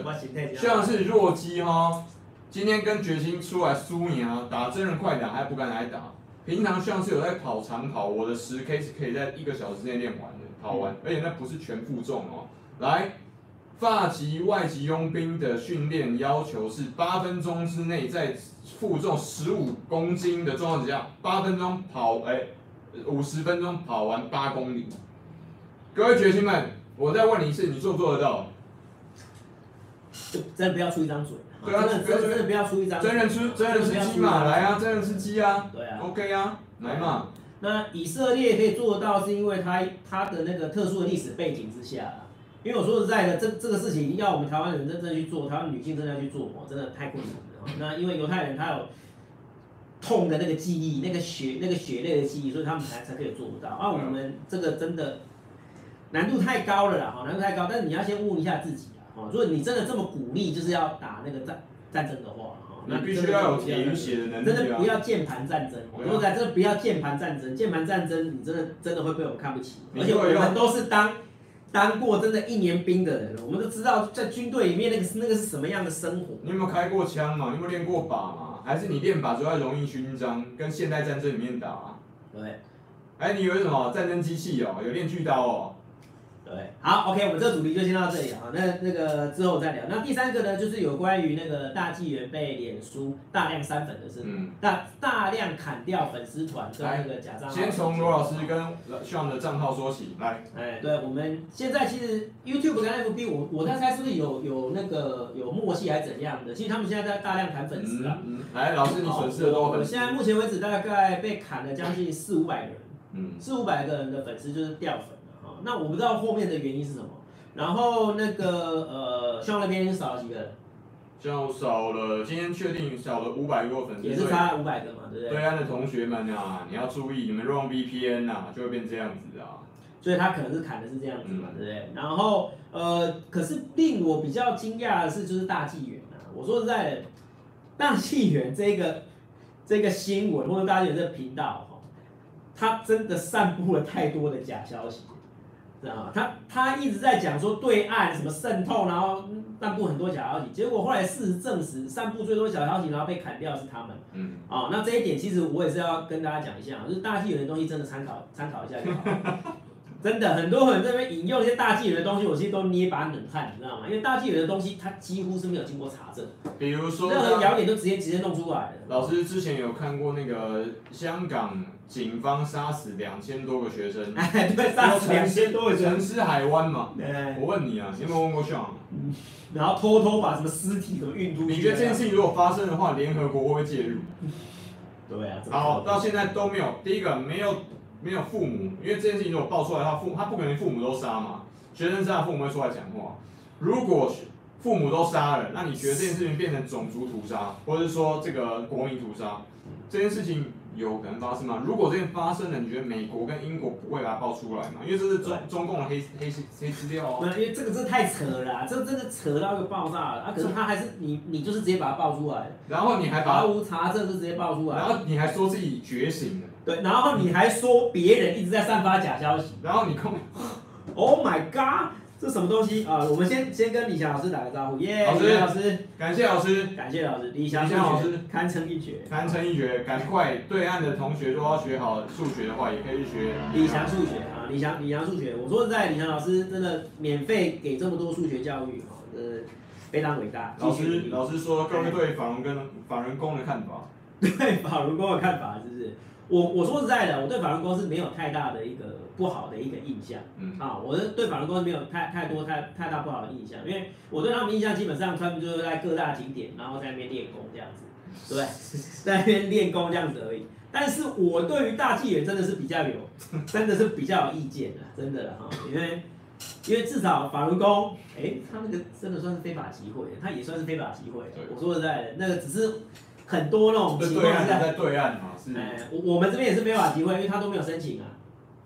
希望是弱鸡哈。今天跟决心出来输你啊，打真人快打还不敢来打。平常像是有在跑长跑，我的十 K 是可以在一个小时内练完的，跑完，而且那不是全负重哦。来。发籍外籍佣兵的训练要求是八分钟之内，在负重十五公斤的状况之下，八分钟跑，哎，五十分钟跑完八公里。各位决心们，我再问你一次，你做不做得到？真的不要出一张嘴。对啊，真的真的不要出一张。真人出真人吃鸡嘛，来啊，真人吃鸡啊。对啊。OK 啊，来嘛。那以色列可以做到，是因为他他的那个特殊的历史背景之下。因为我说实在的，这这个事情要我们台湾人真正去做，台湾女性真的要去做哦，真的太困难了。那因为犹太人他有痛的那个记忆，那个血那个血泪的记忆，所以他们才才可以做不到。啊，我们这个真的难度太高了啦，哈，难度太高。但是你要先问一下自己啊，如果你真的这么鼓励，就是要打那个战战争的话，哈，那必须要有铁血的能力，真的不要键盘战争。我说实在，真的不要键盘战争，键盘战争你真的真的会被我们看不起，而且我们都是当。当过真的一年兵的人，我们都知道在军队里面那个是那个是什么样的生活。你有没有开过枪嘛？你有没有练过靶嘛？还是你练靶主要荣誉勋章，跟现代战争里面打啊？对。哎、欸，你以为什么战争机器哦？有练锯刀哦？对，好，OK，我们这个主题就先到这里啊。那那个之后再聊。那第三个呢，就是有关于那个大纪元被脸书大量删粉的事情。嗯。大大量砍掉粉丝团跟那个假账号。先从罗老师跟 Sean 的账号说起，来。哎，对，我们现在其实 YouTube 跟 FB，我我在猜是不是有有那个有默契还是怎样的？其实他们现在在大量砍粉丝啊。嗯。来，老师，你损失了多少粉丝？我现在目前为止大概被砍了将近四五百个人。嗯。四五百个人的粉丝就是掉粉。那我不知道后面的原因是什么，然后那个呃，像那边少了几个人？就少了，今天确定少了五百多粉丝，也是差五百个嘛，对不对？对岸的同学们啊，你要注意，你们用 VPN 啊，就会变这样子啊。所以他可能是砍的是这样子嘛，嗯、对不对？然后呃，可是令我比较惊讶的是，就是大纪元啊，我说实在的，大纪元这个这个新闻或者大纪元这个频道哈，他真的散布了太多的假消息。他他一直在讲说对岸什么渗透，然后散布很多假消息，结果后来事实证实，散布最多假消息，然后被砍掉是他们。嗯。哦，那这一点其实我也是要跟大家讲一下，就是大纪元的东西真的参考参考一下就好了。真的，很多人在那边引用一些大纪元的东西，我其实都捏把冷汗，你知道吗？因为大纪元的东西它几乎是没有经过查证，比如说任何谣言都直接直接弄出来的。老师之前有看过那个香港警方杀死两千多个学生，哎，对，杀死两千多个学生，沉尸海湾嘛。对。我问你啊，你有没有问过 Sean？嗯。然后偷偷把什么尸体什么运出去？你觉得这件事情如果发生的话，联合国会不会介入？对啊。好，到现在都没有。第一个没有。没有父母，因为这件事情如果爆出来的话，父他不可能父母都杀嘛。学生杀了，父母会出来讲话。如果父母都杀了，那你觉得这件事情变成种族屠杀，或者是说这个国民屠杀，这件事情有可能发生吗？如果这件发生了，你觉得美国跟英国不会把它爆出来吗？因为这是中中共的黑黑黑资料哦。对，因为这个真的太扯了啊，这真的扯到一个爆炸了啊！可是他还是你你就是直接把它爆出来，然后你还把毫无查证就直接爆出来，然后你还说自己觉醒了。对，然后你还说别人一直在散发假消息，然后你控，Oh my God，这什么东西？啊？我们先先跟李翔老师打个招呼，耶、yeah，老师，老师，感谢老师，感谢老师，李翔老师堪称一绝，堪称一绝，赶快对岸的同学如果要学好数学的话，也可以去学。李翔数学啊，李翔李翔数学，我说实在，李翔老师真的免费给这么多数学教育啊，呃，非常伟大。老师老师说各位对法轮跟法轮功的看法，对法轮功的看法是不是？我我说实在的，我对法轮功是没有太大的一个不好的一个印象。嗯啊，我的对法轮功没有太太多太太大不好的印象，因为我对他们印象基本上他们就是在各大景点，然后在那边练功这样子，对，在那边练功这样子而已。但是我对于大纪元真的是比较有，真的是比较有意见的，真的哈，因为因为至少法轮功，哎、欸，他那个真的算是非法集会，他也算是非法集会。我说实在的，那个只是。很多那种情况是在，在对岸嘛，是。哎，我我们这边也是非法集会，因为他都没有申请啊，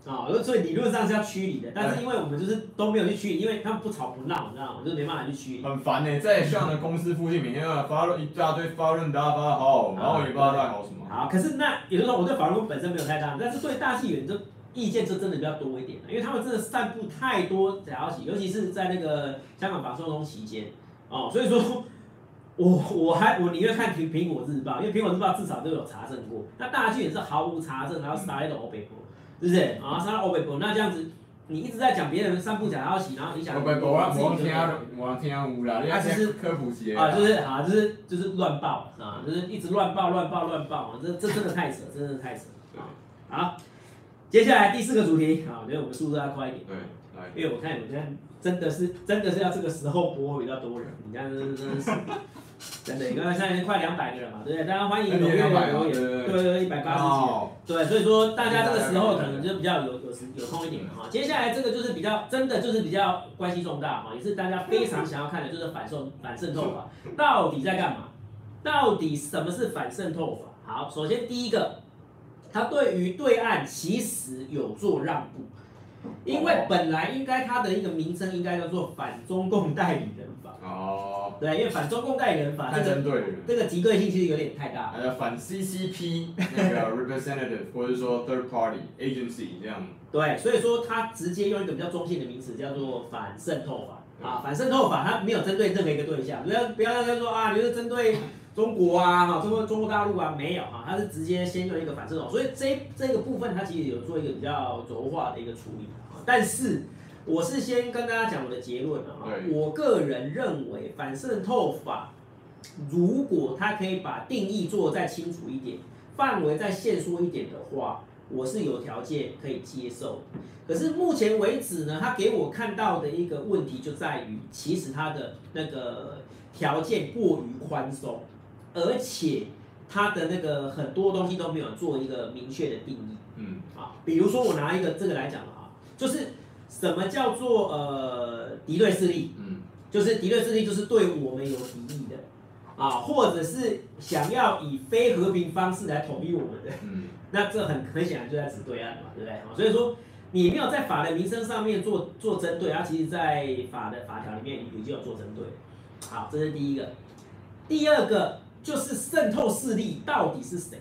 啊，所以理论上是要驱离的，但是因为我们就是都没有去驱离，因为他们不吵不闹，你知道吗？就没办法去驱离。很烦呢，在像的公司附近每天要发论一大堆发论大发好，然后也不知道在好什么。好，可是那也就是说，我对法轮功本身没有太大，但是对大纪元这意见就真的比较多一点，因为他们真的散布太多假消息，尤其是在那个香港反送中期间，哦，所以说。我我还我宁愿看苹苹果日报，因为苹果日报至少都有查证过。那大纪元是毫无查证，然后撒一种欧北波，是不是？啊，三欧北波，那这样子，你一直在讲别人散步假消息，然后你想，我我我听我听无啦，你只是科普些啊，就是啊，就是就是乱报啊，就是一直乱报乱报乱报啊，这这真的太扯，真的太扯啊！好，接下来第四个主题啊，我觉得我们速度要快一点，对，来，因为我看我现在真的是真的是要这个时候播比较多人，你看这真的是。真的，因为现在快两百个人嘛，对不对？大家欢迎踊跃留言，对对，一百八十几，对，所以说大家这个时候可能就比较有有时有空一点哈。接下来这个就是比较真的就是比较关系重大哈，也是大家非常想要看的，就是反渗反渗透法到底在干嘛？到底什么是反渗透法？好，首先第一个，它对于对岸其实有做让步，因为本来应该它的一个名称应该叫做反中共代理人法。哦，对，因为反中共代理人法，这个这个极对性其实有点太大。还有反 CCP 那个 representative，或者说 third party agency 这样。对，所以说他直接用一个比较中性的名词叫做反渗透法。啊，反渗透法它没有针对任何一个对象，不要不要再说啊，你是针对中国啊，哈，中国中国大陆啊，没有哈，它是直接先用一个反渗透，所以这这个部分它其实有做一个比较柔化的一个处理。但是。我是先跟大家讲我的结论啊，我个人认为反渗透法，如果它可以把定义做再清楚一点，范围再限缩一点的话，我是有条件可以接受。可是目前为止呢，他给我看到的一个问题就在于，其实它的那个条件过于宽松，而且它的那个很多东西都没有做一个明确的定义。嗯，啊，比如说我拿一个这个来讲啊，就是。什么叫做呃敌对势力？嗯，就是敌对势力，就是对我们有敌意的啊，或者是想要以非和平方式来统一我们的。嗯，那这很很显然就在指对岸嘛，对不对？所以说你没有在法的名称上面做做针对，它其实在法的法条里面已经有做针对。好，这是第一个。第二个就是渗透势力到底是谁？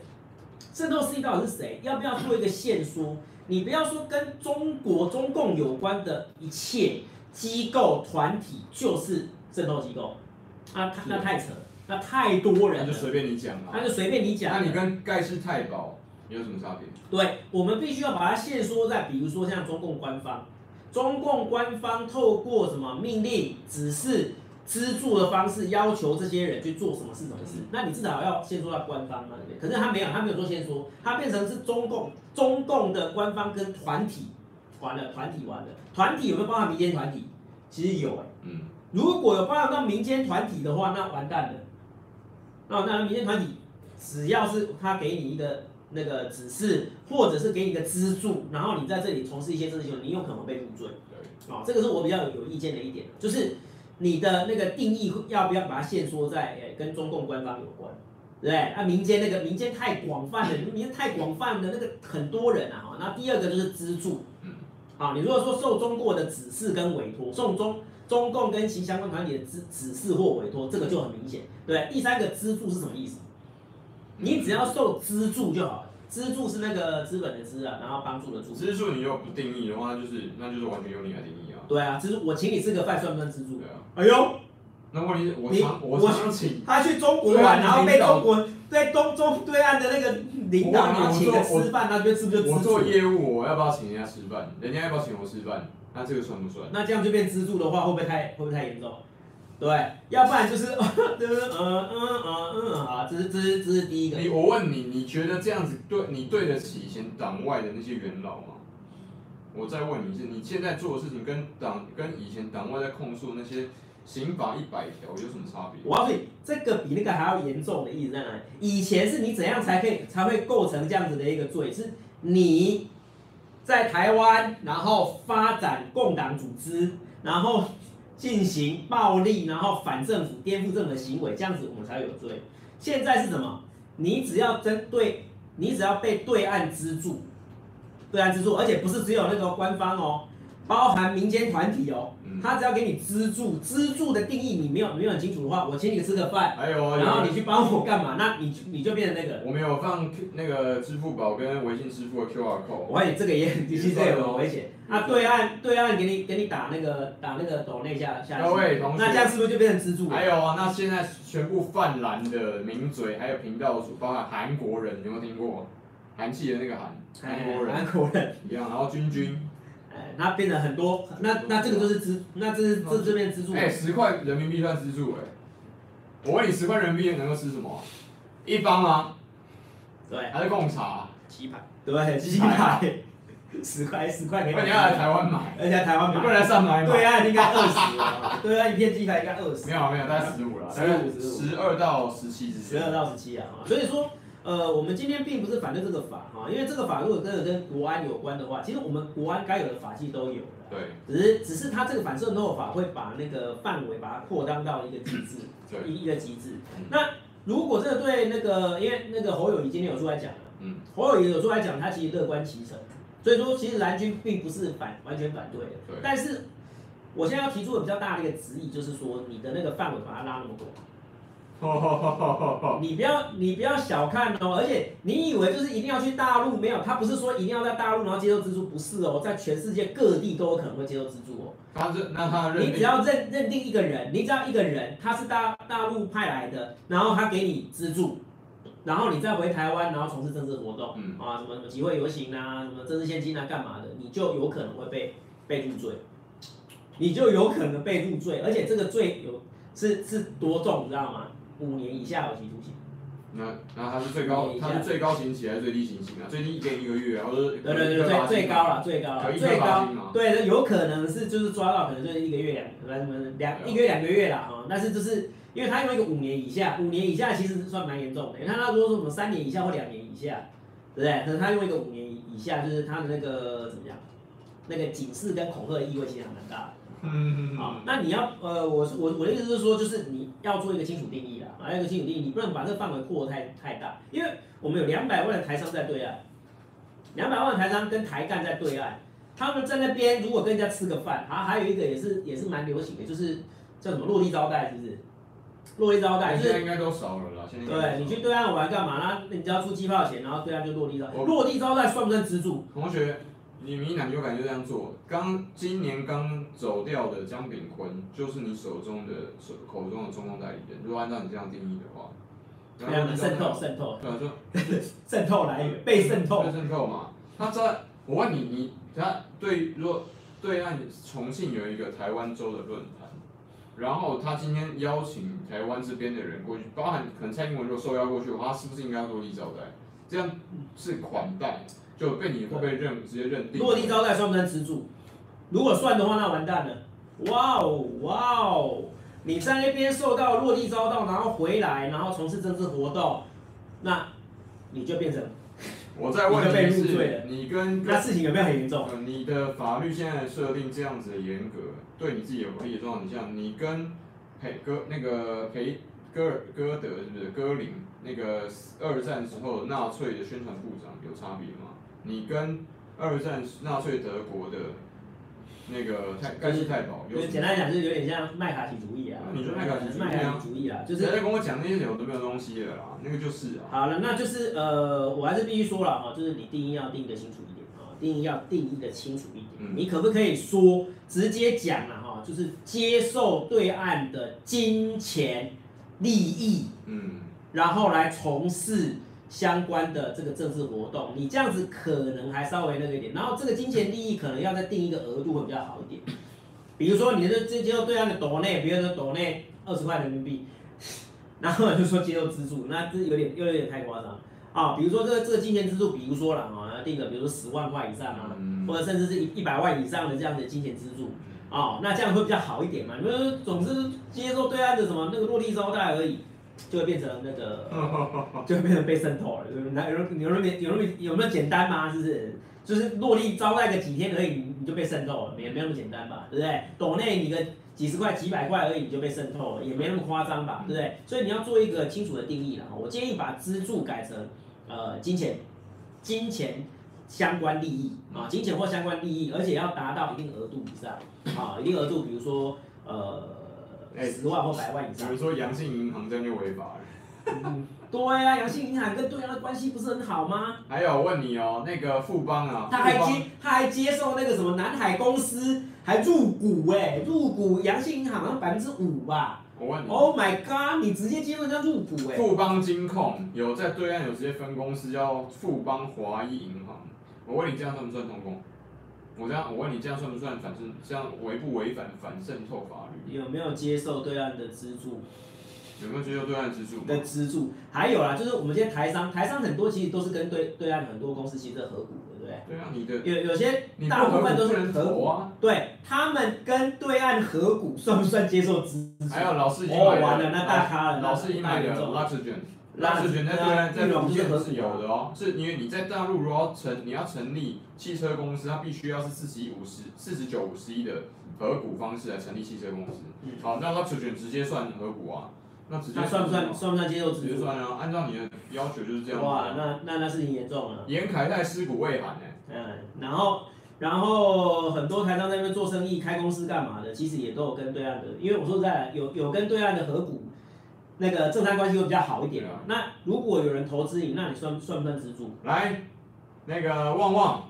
渗透势力到底是谁？要不要做一个限缩？你不要说跟中国中共有关的一切机构团体就是渗透机构，啊，那太扯了，那太多人，那就随便你讲嘛，那就随便你讲。那你跟盖世太保有什么差别？对，我们必须要把它限缩在，比如说像中共官方，中共官方透过什么命令、指示。资助的方式要求这些人去做什么事什么事，那你至少要先说到官方嘛，对不对？可是他没有，他没有说先说，他变成是中共中共的官方跟团体，完了团体完了，团体有没有包含民间团体？其实有哎、欸，嗯，如果有包含到民间团体的话，那完蛋了。那那民间团体只要是他给你一个那个指示，或者是给你一个资助，然后你在这里从事一些政治行为，你有可能被入罪。对，啊，这个是我比较有有意见的一点，就是。你的那个定义要不要把它限缩在诶跟中共官方有关，对不对？啊，民间那个民间太广泛了，民间太广泛的那个很多人啊哈。那第二个就是资助，啊，你如果说受中国的指示跟委托，受中中共跟其相关团体的指指示或委托，这个就很明显，对。第三个资助是什么意思？你只要受资助就好了。资助是那个资本的资啊，然后帮助的助。资助你又不定义的话，就是那就是完全由你来定义啊。对啊，就是我请你吃个饭算不算资助？对啊。哎呦，那问题是我想我想请他去中国玩，然后被中国在东中对岸的那个领导然后请个吃饭，那边是不是就？我做业务，我要不要请人家吃饭？人家要不要请我吃饭？那这个算不算？那这样就变资助的话，会不会太会不会太严重？对，要不然就是，就是嗯嗯嗯嗯好，这是这是这是第一个。你我问你，你觉得这样子对你对得起以前党外的那些元老吗？我再问你是，你现在做的事情跟党跟以前党外在控诉那些刑法一百条有什么差别？我告诉你，这个比那个还要严重的意思在哪里？以前是你怎样才可以才会构成这样子的一个罪？是你在台湾然后发展共党组织，然后。进行暴力，然后反政府、颠覆政府的行为，这样子我们才有罪。现在是什么？你只要针对，你只要被对岸资助，对岸资助，而且不是只有那个官方哦。包含民间团体哦，他只要给你资助，资助的定义你没有没有很清楚的话，我请你吃个饭，还有啊，然后你去帮我干嘛？那你你就变成那个。我没有放那个支付宝跟微信支付的 QR code。我发现这个也很，其实这个很危险。啊，对岸对岸给你给你打那个打那个抖内下下。各位同学，那这样是不是就变成资助？还有啊，那现在全部泛蓝的名嘴还有频道主，包含韩国人，有没有听过？韩系的那个韩韩国人，韩国人一样，然后君君。那变得很多，那那这个就是资，那这是这这边资助。哎，十块人民币算资助哎。我问你，十块人民币能够吃什么？一方吗？对。还是贡茶？鸡排。对，鸡排。十块十块。那你要来台湾买？而且在台湾买。不能来上海买。对啊，应该二十。对啊，一片鸡排应该二十。没有没有，大概十五了。十五。十二到十七之间。十二到十七啊，所以说。呃，我们今天并不是反对这个法哈，因为这个法如果真的跟国安有关的话，其实我们国安该有的法纪都有了。对。只是只是它这个反渗透法会把那个范围把它扩张到一个极致，一一个极致。那如果这个对那个，因为那个侯友谊今天有出来讲了，嗯，侯友谊有出来讲，他其实乐观其成，所以说其实蓝军并不是反完全反对的。对。但是我现在要提出的比较大的一个质疑，就是说你的那个范围把它拉那么广。你不要，你不要小看哦，而且你以为就是一定要去大陆？没有，他不是说一定要在大陆然后接受资助，不是哦，在全世界各地都有可能会接受资助哦。他认，那他认，你只要认认定一个人，你只要一个人他是大大陆派来的，然后他给你资助，然后你再回台湾，然后从事政治活动，嗯啊，什么什么集会游行啊，什么政治献金啊，干嘛的，你就有可能会被被入罪，你就有可能被入罪，而且这个罪有是是多重，你知道吗？五年以下有期徒刑。那那他是最高，他是最高刑期还是最低刑期啊？最低给一个月，或者对对对，最最高了，最高了，最高。对，有可能是就是抓到，可能就是一个月两，来什么两一个月两个月啦啊。但是就是因为他用一个五年以下，五年以下其实是算蛮严重的。你看他如果说什么三年以下或两年以下，对不对？可能他用一个五年以下，就是他的那个怎么样？那个警示跟恐吓的意味其实还蛮大的。嗯嗯，好，那你要呃，我我我的意思是说，就是你要做一个清楚定义啦，啊，一个清楚定义，你不能把这个范围扩得太太大，因为我们有两百万的台商在对岸，两百万的台商跟台干在对岸，他们在那边如果跟人家吃个饭，啊，还有一个也是也是蛮流行的，就是叫什么落地招待，是不是？落地招待，现在应该都少了啦，现在对，你去对岸玩干嘛？那你只要出机票钱，然后对岸就落地招待，落地招待算不算资助？同学。你民进党有感觉这样做，刚今年刚走掉的江炳坤，就是你手中的手口中的中共代理人。如果按照你这样定义的话，非常的渗透渗透，对啊，就渗透来源被渗透，被渗透嘛。他在，我问你，你他对，如果对岸重庆有一个台湾州的论坛，然后他今天邀请台湾这边的人过去，包含可能蔡英文如果受邀过去的话，他是不是应该要落地招待？这样是款待。就被你会被认直接认定？落地招待算不算资助？如果算的话，那完蛋了。哇哦哇哦！你在那边受到落地招到，然后回来，然后从事政治活动，那你就变成我在问你是，是你跟那事情有没有很严重？你的法律现在设定这样子的严格，对你自己有不利的状况，你像你跟裴哥那个裴戈尔戈德是不是戈林那个二战时候纳粹的宣传部长有差别吗？你跟二战纳粹德国的那个太盖世太保，有简单讲就是有点像麦卡锡主义啊。你说麦卡锡主义啊，就是。在跟我讲那些有都没有东西的啦，那个就是啊。好了，那就是呃，我还是必须说了哈，就是你定义要定义的清楚一点啊，定义要定义的清楚一点。嗯、你可不可以说直接讲了哈，就是接受对岸的金钱利益，嗯，然后来从事。相关的这个政治活动，你这样子可能还稍微那个一点，然后这个金钱利益可能要再定一个额度会比较好一点。比如说你的这接受对岸的斗内，比如说斗内二十块人民币，然后就说接受资助，那这有点又有点太夸张啊。比如说这个这个金钱资助，比如说了啊，要定个比如说十万块以上啊，或者甚至是一一百万以上的这样的金钱资助啊，那这样会比较好一点嘛。你们总是接受对岸的什么那个落地招待而已。就会变成那个，就会变成被渗透了。那有有那么有那么有那么简单吗？是不是？就是落地招待个几天而已，你就被渗透了，也没那么简单吧？对不对？抖内你个几十块、几百块而已，你就被渗透了，也没那么夸张吧？对不对？所以你要做一个清楚的定义了。我建议把资助改成呃金钱、金钱相关利益啊，金钱或相关利益，而且要达到一定额度以上啊，一定额度，比如说呃。哎，十万或百万以上。比如说阳性银行这样就违法了。嗯，对啊，阳性银行跟对岸的关系不是很好吗？还有问你哦，那个富邦啊，他还接他还接受那个什么南海公司还入股哎，入股阳性银行好像百分之五吧。我问你，Oh my god，你直接接受人家入股哎。富邦金控有在对岸有直接分公司叫富邦华一银行，我问你这样算不算通共？我这样，我问你，这样算不算反正这样违不违反反渗透法律？有没有接受对岸的资助？有没有接受对岸资助？的资助还有啦，就是我们这些台商，台商很多其实都是跟对对岸很多公司其实合股的，对不对？对啊，你的有有些大部分都是合股啊。对，他们跟对岸合股算不算接受资助？还有老师已经哦，完了，那大咖了，老师已经买了拉纸卷。拉出去，那对岸在福建是有的哦，是因为你在大陆如果要成你要成立汽车公司，它必须要是四十一五十四十九五十一的合股方式来成立汽车公司。好，那拉纸卷直接算合股啊？那直接算不算算不算接受？直接算啊，按照你的要求就是这样。哇，那那那事情严重了。严凯泰尸骨未寒哎。嗯，然后然后很多台商在那边做生意开公司干嘛的，其实也都有跟对岸的，因为我说实在有有跟对岸的合股。那个政商关系会比较好一点啊。那如果有人投资你，那你算算不算资助？来，那个旺旺，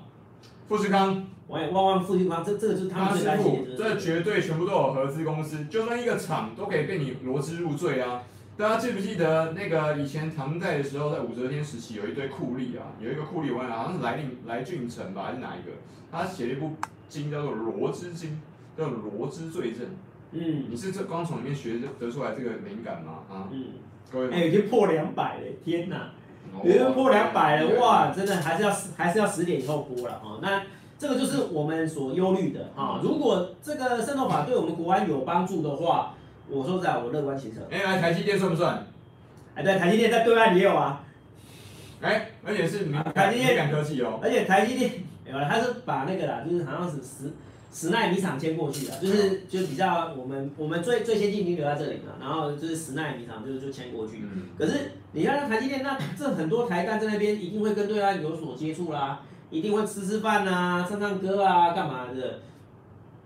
富士康，喂，旺旺富士康，这这个就是他们最担心的。这绝对全部都有合资公司，就算一个厂都可以被你罗织入罪啊！大家记不记得那个以前唐代的时候，在武则天时期有一堆酷吏啊，有一个酷吏，我好像是来令来俊臣吧，还是哪一个？他写了一部经叫做《罗织经》，叫做《罗织罪证》。嗯，你是这光从里面学得出来这个灵感吗？啊，嗯，各位，哎，已经破两百了，天哪，已经破两百了，哇，真的还是要还是要十点以后播了啊。那这个就是我们所忧虑的啊。如果这个渗透法对我们国安有帮助的话，我说实在，我乐观其成。哎，来台积电算不算？哎，对，台积电在对岸也有啊。哎，而且是台积电敢科技哦。而且台积电有了，他是把那个啦，就是好像是十。十奈米厂迁过去了，就是就比较我们我们最最先进已经留在这里了，然后就是十奈米厂就就迁过去。可是你看那台积电，那这很多台干在那边一定会跟对岸有所接触啦，一定会吃吃饭啊、唱唱歌啊、干嘛的。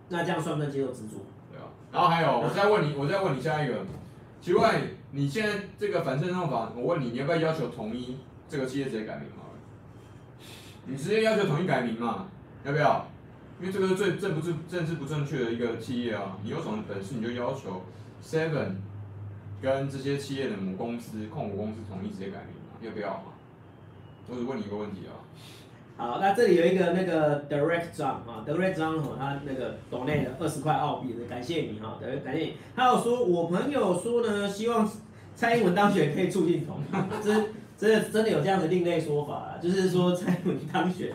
那这样算不算接受资助？对啊。然后还有，我再问你，我再问你下一个，奇怪，你现在这个反渗透法，我问你，你要不要要求统一这个企业直接改名好了？你直接要求统一改名嘛？要不要？因为这个最政不正政治不正确的一个企业啊，你有什么本事你就要求 Seven 跟这些企业的母公司、控股公司统一直接改名嘛？要不要嘛？我只问你一个问题啊。好，那这里有一个那个 Direct 张啊，Direct 张哈，他那个 donate 的二十块澳币的，感谢你哈，感谢你。他有说，我朋友说呢，希望蔡英文当选可以促进统一，真真的真的有这样的另类说法啊，就是说蔡英文当选。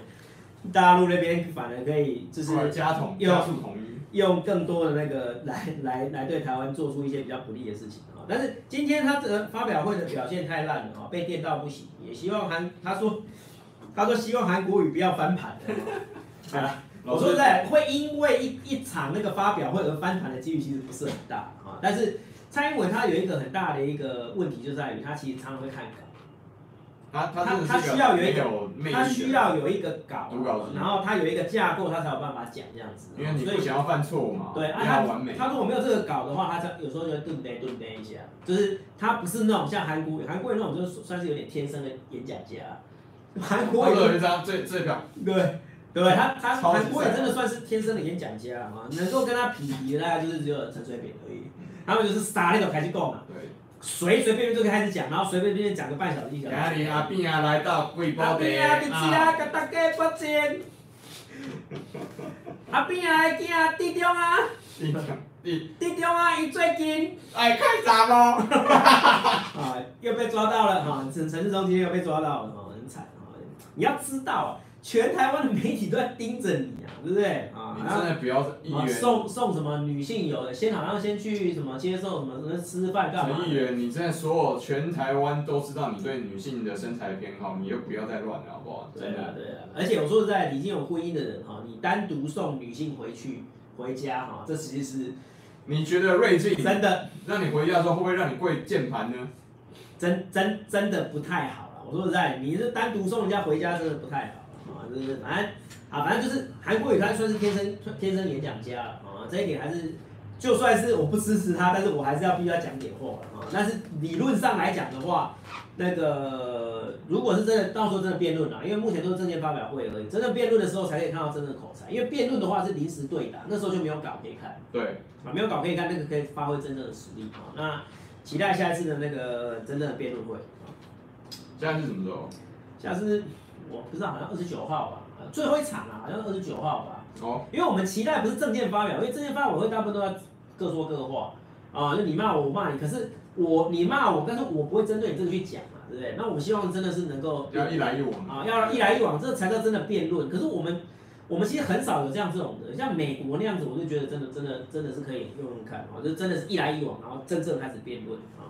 大陆那边反而可以，就是用加统加速统一，用更多的那个来来来对台湾做出一些比较不利的事情啊。但是今天他这个发表会的表现太烂了啊，被电到不行。也希望韩他说他说希望韩国语不要翻盘。好 了，我说实在会因为一一场那个发表会而翻盘的几率其实不是很大啊。但是蔡英文他有一个很大的一个问题就在于他其实常常会看稿。他他他需要有一个，他需要有一个稿，稿然后他有一个架构，他才有办法讲这样子。因为你不想要犯错嘛，对，啊他他如果没有这个稿的话，他有时候就会顿呆顿呆一下，就是他不是那种像韩国韩国人那种，就是算是有点天生的演讲家。韩国人有一张最最表，对对，他他韩国人真的算是天生的演讲家啊，能够跟他匹敌的大概就是只有陈水扁而已，他们就是傻那种开始讲嘛。对。随随便便就可以开始讲，然后随随便便讲个半小时一小时。阿边阿边啊，来到贵宝地。啊，弟啊，甲大家拨钱。阿边啊，弟啊，弟中啊。弟中，弟。弟中啊，伊最近爱看杂咯。啊，又被抓到了哈！陈陈时中今天又被抓到了哈，很惨啊！你要知道。全台湾的媒体都在盯着你啊，对不对啊？你真的不要议员送送什么女性友的，先好像先去什么接受什么什么吃饭干嘛？陈议员，你现在所有全台湾都知道你对女性的身材偏好，你就不要再乱了，好不好？对啊，对啊。而且我说实在，已经有婚姻的人哈，你单独送女性回去回家哈，这其实是你觉得瑞幸真的让你回家的时候会不会让你跪键盘呢？真真真的不太好了。我说实在，你是单独送人家回家，真的不太好。就是反正啊，反正就是韩国语他算是天生天生演讲家啊，这一点还是就算是我不支持他，但是我还是要逼他讲点话啊。但是理论上来讲的话，那个如果是真的到时候真的辩论了，因为目前都是证件发表会而已，真的辩论的时候才可以看到真正的口才。因为辩论的话是临时对答，那时候就没有稿可以看。对啊，没有稿可以看，那个可以发挥真正的实力啊。那期待下一次的那个真正的辩论会啊。下一次什么时候？下次。我不知道，好像二十九号吧，最后一场啊，好像二十九号吧。哦。因为我们期待不是证件发表，因为证件发表会大部分都要各说各话啊，就你骂我，我骂你。可是我你骂我，但是我不会针对你这个去讲嘛，对不对？那我们希望真的是能够要一来一往啊，要一来一往，这才叫真的辩论。可是我们我们其实很少有这样这种的，像美国那样子，我就觉得真的真的真的是可以用用看啊，就真的是一来一往，然后真正开始辩论啊。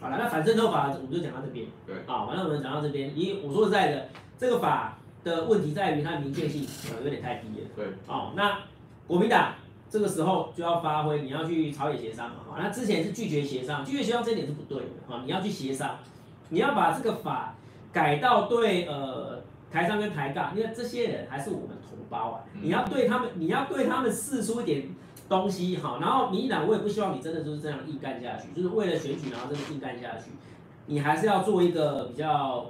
好了，那反正的话我们就讲到这边。对。啊，反正我们讲到这边，因为我说实在的。这个法的问题在于它的明确性可能有点太低了。对。哦，那国民党这个时候就要发挥，你要去朝野协商嘛。那之前是拒绝协商，拒绝协商这一点是不对的。啊，你要去协商，你要把这个法改到对呃台商跟台干，因为这些人还是我们同胞啊。你要对他们，你要对他们示出一点东西哈。然后民进党我也不希望你真的就是这样硬干下去，就是为了选举然后真的硬干下去，你还是要做一个比较。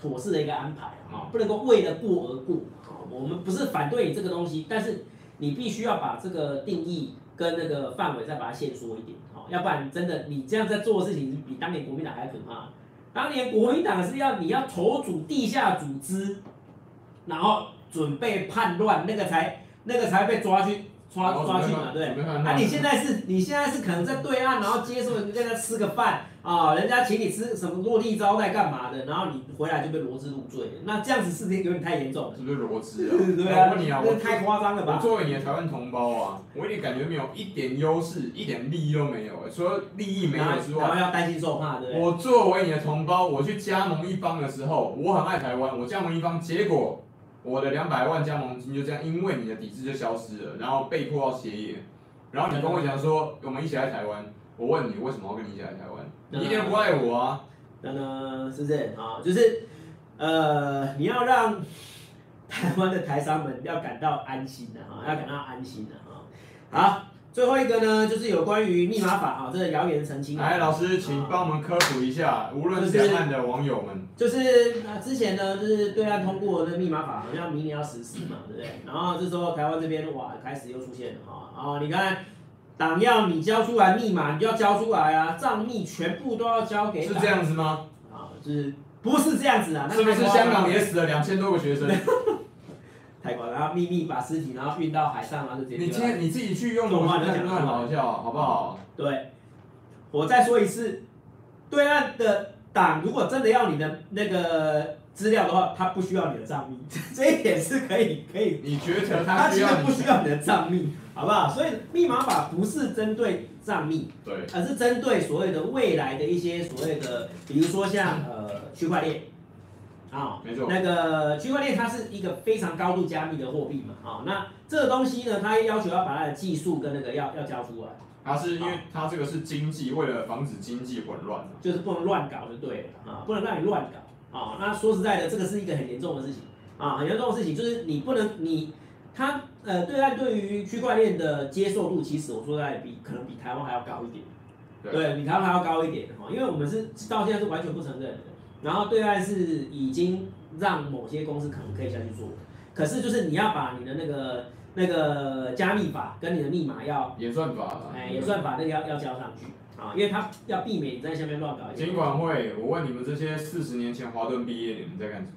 妥适的一个安排啊，不能够为了过而过啊。我们不是反对你这个东西，但是你必须要把这个定义跟那个范围再把它限缩一点啊，要不然真的你这样在做的事情比当年国民党还可怕。当年国民党是要你要筹组地下组织，然后准备叛乱，那个才那个才被抓去抓抓去嘛，对。那你现在是你现在是可能在对岸，然后接受人家在吃个饭。啊、哦，人家请你吃什么落地招待干嘛的，然后你回来就被罗织入罪，那这样子是不是有点太严重了？是不是罗织啊？对啊，我问你啊，我太夸张了吧？我作为你的台湾同胞啊，我一点感觉没有一点优势，一点利益都没有哎，除了利益没有之外，然后要担心受怕，对不对？我作为你的同胞，我去加盟一方的时候，我很爱台湾，我加盟一方，结果我的两百万加盟金就这样因为你的抵制就消失了，然后被迫要歇业，然后你跟我讲说我们一起来台湾，我问你为什么要跟你一起来台湾？你一点不爱我啊？那呢，是不是啊？就是，呃，你要让台湾的台商们要感到安心的啊，要感到安心的啊。好，最后一个呢，就是有关于密码法啊，这个谣言澄清。来，老师，请帮我们科普一下，无论两岸的网友们。就是啊，之前呢，就是对岸通过的密码法，好像明年要实施嘛，对不对？然后这时候台湾这边哇，开始又出现了哈啊，你看，党要你交出来密码，你就要交出来啊，账密全部都要交给。是这样子吗？啊，就是不是这样子啊？是不是香港也死了两千多个学生？太夸张，然后秘密把尸体然后运到海上然后，就直接。你今天你自己去用的话，你讲的很好笑，好不好？对，我再说一次，对岸的党如果真的要你的那个资料的话，他不需要你的账密，这一点是可以可以。你觉得他？他其实不需要你的账密，好不好？所以密码法不是针对账密，对，而是针对所谓的未来的一些所谓的，比如说像呃区块链。啊，没错，那个区块链它是一个非常高度加密的货币嘛，啊，那这个东西呢，它要求要把它的技术跟那个要要交出来。它是因为它这个是经济，为了防止经济混乱，就是不能乱搞就对了啊，不能让你乱搞啊。那说实在的，这个是一个很严重的事情啊，很严重的事情就是你不能你它呃，对岸对于区块链的接受度，其实我说在比可能比台湾还要高一点，对，对比台湾还要高一点哈，因为我们是到现在是完全不承认的。然后对岸是已经让某些公司可能可以下去做，可是就是你要把你的那个那个加密法跟你的密码要演算法，哎，演算法那个要要交上去啊，因为他要避免你在下面乱搞。尽管会，我问你们这些四十年前华顿毕业，你们在干什么？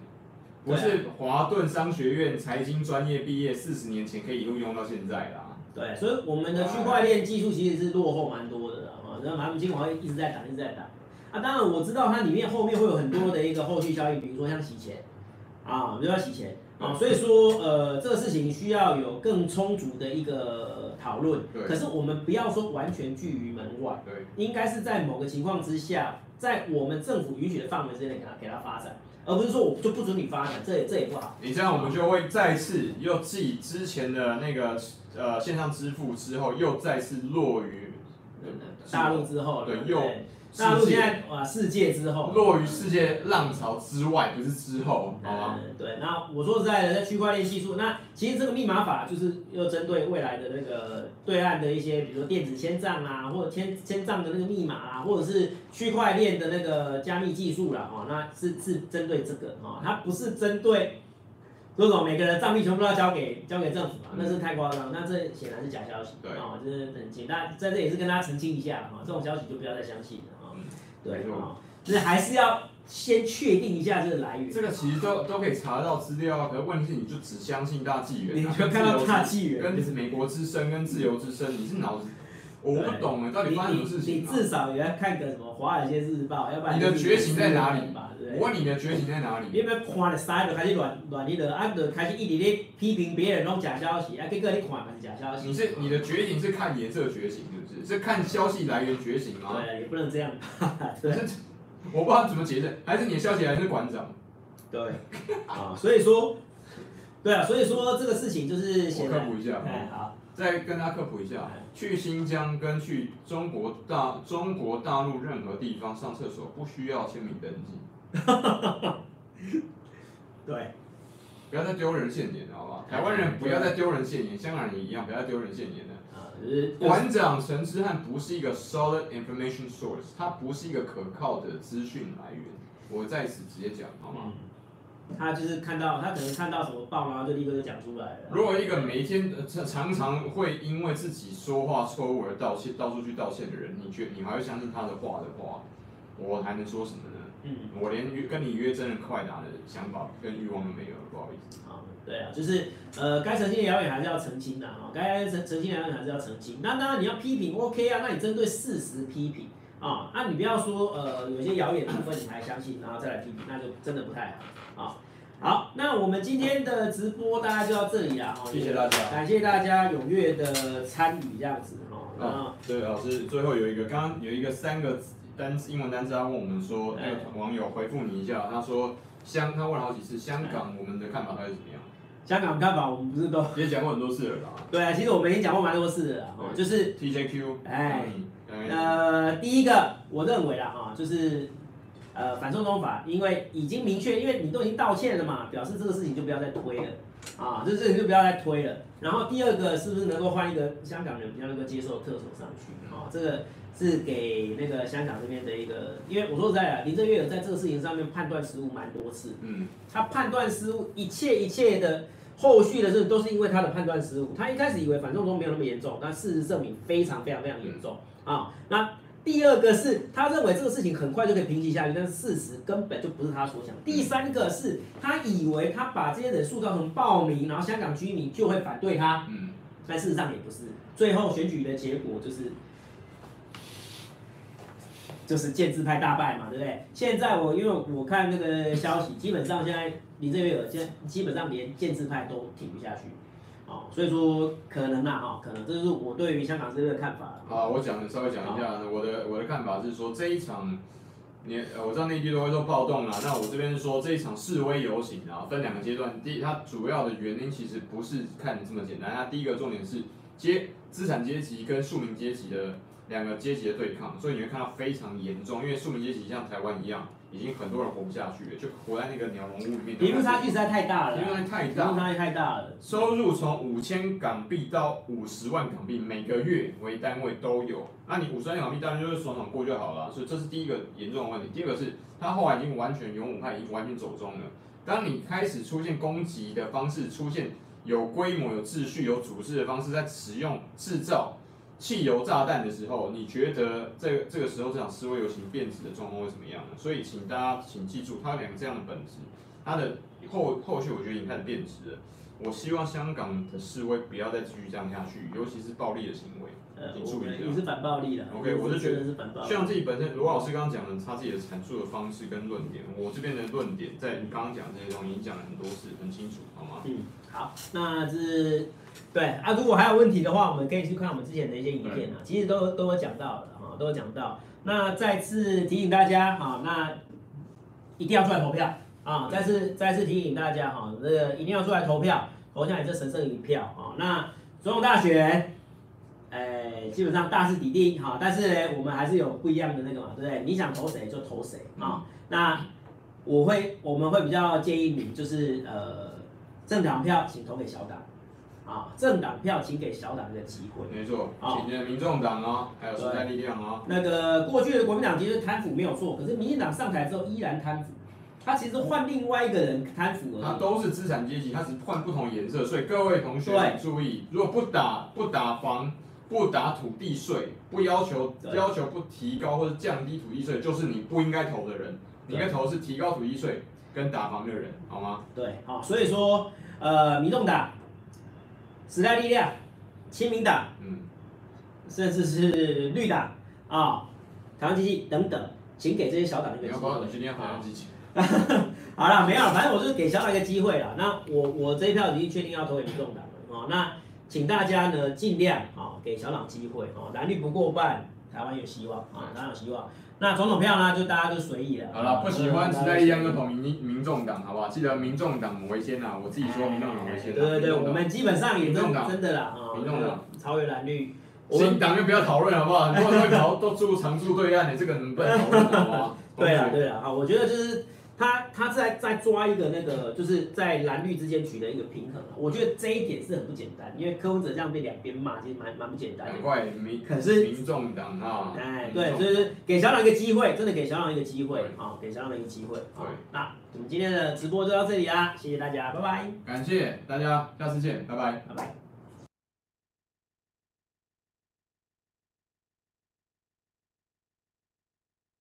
不是华顿商学院财经专业毕业，四十年前可以一路用到现在啦。对，所以我们的区块链技术其实是落后蛮多的啊，然后他们金管会一直在打，一直在打。啊，当然我知道它里面后面会有很多的一个后续效应，比如说像洗钱，啊，就要洗钱啊，所以说呃这个事情需要有更充足的一个讨论。对。可是我们不要说完全拒于门外，对，应该是在某个情况之下，在我们政府允许的范围之内给它给它发展，而不是说我就不准你发展，这也这也不好。你这样我们就会再次又继之前的那个呃线上支付之后，又再次落于大陆之后，对，又。大陆现在哇，世界之后落于世界浪潮之外，不是之后，好吗？嗯，对。那我说实在的，在区块链技术，那其实这个密码法就是又针对未来的那个对岸的一些，比如说电子签账啊，或者签签账的那个密码啊，或者是区块链的那个加密技术啦，哦，那是是针对这个哦，它不是针对。说总？每个人账密全部都要交给交给政府啊？那是太夸张，那这显然是假消息。对啊，就是很简单在这也是跟大家澄清一下哈，这种消息就不要再相信了啊。对是还是要先确定一下这个来源。这个其实都都可以查到资料啊，可是问题是你就只相信大纪元，你就看到大纪元，跟美国之声跟自由之声，你是脑子？我不懂啊，到底发生什么事情？你至少也要看个什么《华尔街日报》，要不然你的觉醒在哪里吧？我问你的觉醒在哪里？你有没有看了三就开始乱乱你的，啊，就开始一直咧批评别人拢假消息，啊，结果你看嘛是假消息。你是你的觉醒是看颜色觉醒，是不是？是看消息来源觉醒吗？对，也不能这样。对，我不知道怎么解释，还是你的消息来源是馆长？对，啊，所以说，对啊，所以说这个事情就是我科普一下，哎，好，再跟大家科普一下，去新疆跟去中国大中国大陆任何地方上厕所不需要签名登记。哈哈哈哈对，不要再丢人现眼了，好不好？台湾人不要再丢人现眼，香港人也一样，不要再丢人现眼了。啊，馆长陈之汉不是一个 solid information source，他不是一个可靠的资讯来源。我在此直接讲，好吗？嗯，他就是看到，他可能看到什么报，然后就立刻就讲出来了。如果一个每一天常常会因为自己说话错误而道歉，到处去道歉的人，你觉你还会相信他的话的话，我还能说什么呢？嗯，我连约跟你约真人快打的想法跟欲望都没有了，不好意思。啊，对啊，就是呃，该澄清的谣言还是要澄清的哈，该澄澄清的谣言还是要澄清。那当然你要批评，OK 啊，那你针对事实批评啊，那你不要说呃，有些谣言部分你还相信，然后再来批评，那就真的不太好啊。好，那我们今天的直播大家就到这里了，谢谢大家，感谢大家踊跃的参与，这样子哈。啊，对，老师最后有一个，刚刚有一个三个字。单英文单词，他问我们说，那个网友回复你一下，他说香，他问了好几次香港，我们的看法还是怎么样？香港看法，我们不是都也讲过很多次了啦。对啊，其实我们已经讲过蛮多次了，就是 TJQ。哎，呃，第一个我认为啦，哈，就是呃反送中法，因为已经明确，因为你都已经道歉了嘛，表示这个事情就不要再推了啊，这事情就不要再推了。然后第二个是不是能够换一个香港人比较能够接受的特首上去啊？这个是给那个香港这边的一个，因为我说实在的，林郑月娥在这个事情上面判断失误蛮多次，嗯，他判断失误，一切一切的。后续的事都是因为他的判断失误，他一开始以为反送中没有那么严重，但事实证明非常非常非常严重啊。那第二个是他认为这个事情很快就可以平息下去，但是事实根本就不是他所想。第三个是他以为他把这些人塑造成暴民，然后香港居民就会反对他，嗯但事实上也不是。最后选举的结果就是就是建制派大败嘛，对不对？现在我因为我看那个消息，基本上现在。你这边有，现基本上连建制派都挺不下去，哦，所以说可能啊，哈，可能这是我对于香港这边的看法。好，我讲稍微讲一下，我的我的看法是说这一场，你我知道内地都会说暴动啦，那我这边说这一场示威游行啊，分两个阶段，第一，它主要的原因其实不是看这么简单，它第一个重点是阶资产阶级跟庶民阶级的两个阶级的对抗，所以你会看到非常严重，因为庶民阶级像台湾一样。已经很多人活不下去了，就活在那个鸟笼屋里面。贫富差距实在太大了。贫富差距太大。差距太大了。收入从五千港币到五十万港币，每个月为单位都有。那你五十万港币当然就是爽爽过就好了。所以这是第一个严重的问题。第二个是，他后来已经完全勇武派已经完全走中了。当你开始出现攻击的方式，出现有规模、有秩序、有组织的方式，在使用制造。汽油炸弹的时候，你觉得这个这个时候这场示威游行变质的状况会怎么样呢？所以请大家请记住，它有两个这样的本质，它的后后续我觉得已经开始变质了。我希望香港的示威不要再继续这样下去，尤其是暴力的行为。呃，你注意你是反暴力的。OK，我是觉得是反暴力。像自己本身罗老师刚刚讲的，他自己的阐述的方式跟论点，我这边的论点在你刚刚讲这些东西已经讲了很多次，很清楚，好吗？嗯，好，那是。对啊，如果还有问题的话，我们可以去看我们之前的一些影片啊，其实都都有讲到的啊，都有讲到。那再次提醒大家啊，那一定要出来投票啊！再次再次提醒大家哈，这个一定要出来投票，投下你这神圣一票啊！那总统大选，哎，基本上大势已定哈，但是呢，我们还是有不一样的那个嘛，对不对？你想投谁就投谁啊！那我会我们会比较建议你，就是呃，政党票请投给小党。啊，政党票请给小党一个机会。没错，请的民众党哦，还有时代力量哦。那个过去的国民党其实贪腐没有错，可是民进党上台之后依然贪腐。他其实换另外一个人贪腐而已。他都是资产阶级，他只换不同颜色。所以各位同学注意，如果不打不打房，不打土地税，不要求要求不提高或者降低土地税，就是你不应该投的人。你应该投的是提高土地税跟打房的人，好吗？对，好，所以说呃，民众党。时代力量、亲民党，嗯，甚至是绿党啊，台湾经济等等，请给这些小党一个机会。今天要台湾基进。好了，没有，反正我就是给小党一个机会了。那我我这一票已经确定要投给民众党了啊。那请大家呢尽量啊给小党机会啊，蓝绿不过半，台湾有希望啊，台湾有希望。那总统票呢，就大家就随意了。好了，不喜欢时代力量就投民民众党，好不好？记得民众党为先呐，我自己说民众党为先。对对对，我们基本上也真真的啦啊，民众党超越蓝绿。新党就不要讨论好不好？很多人会跑都住常住对岸，你这个能不能讨论好不好？对啊对啊，好，我觉得就是。他他在在抓一个那个，就是在蓝绿之间取得一个平衡。我觉得这一点是很不简单，因为柯文哲这样被两边骂，其实蛮蛮不简单的。难怪民可是民众党啊，哎对，就是给小党一个机会，真的给小党一个机会啊，给小党一个机会。对，那我们今天的直播就到这里啦，谢谢大家，拜拜。感谢大家，下次见，拜拜，拜拜。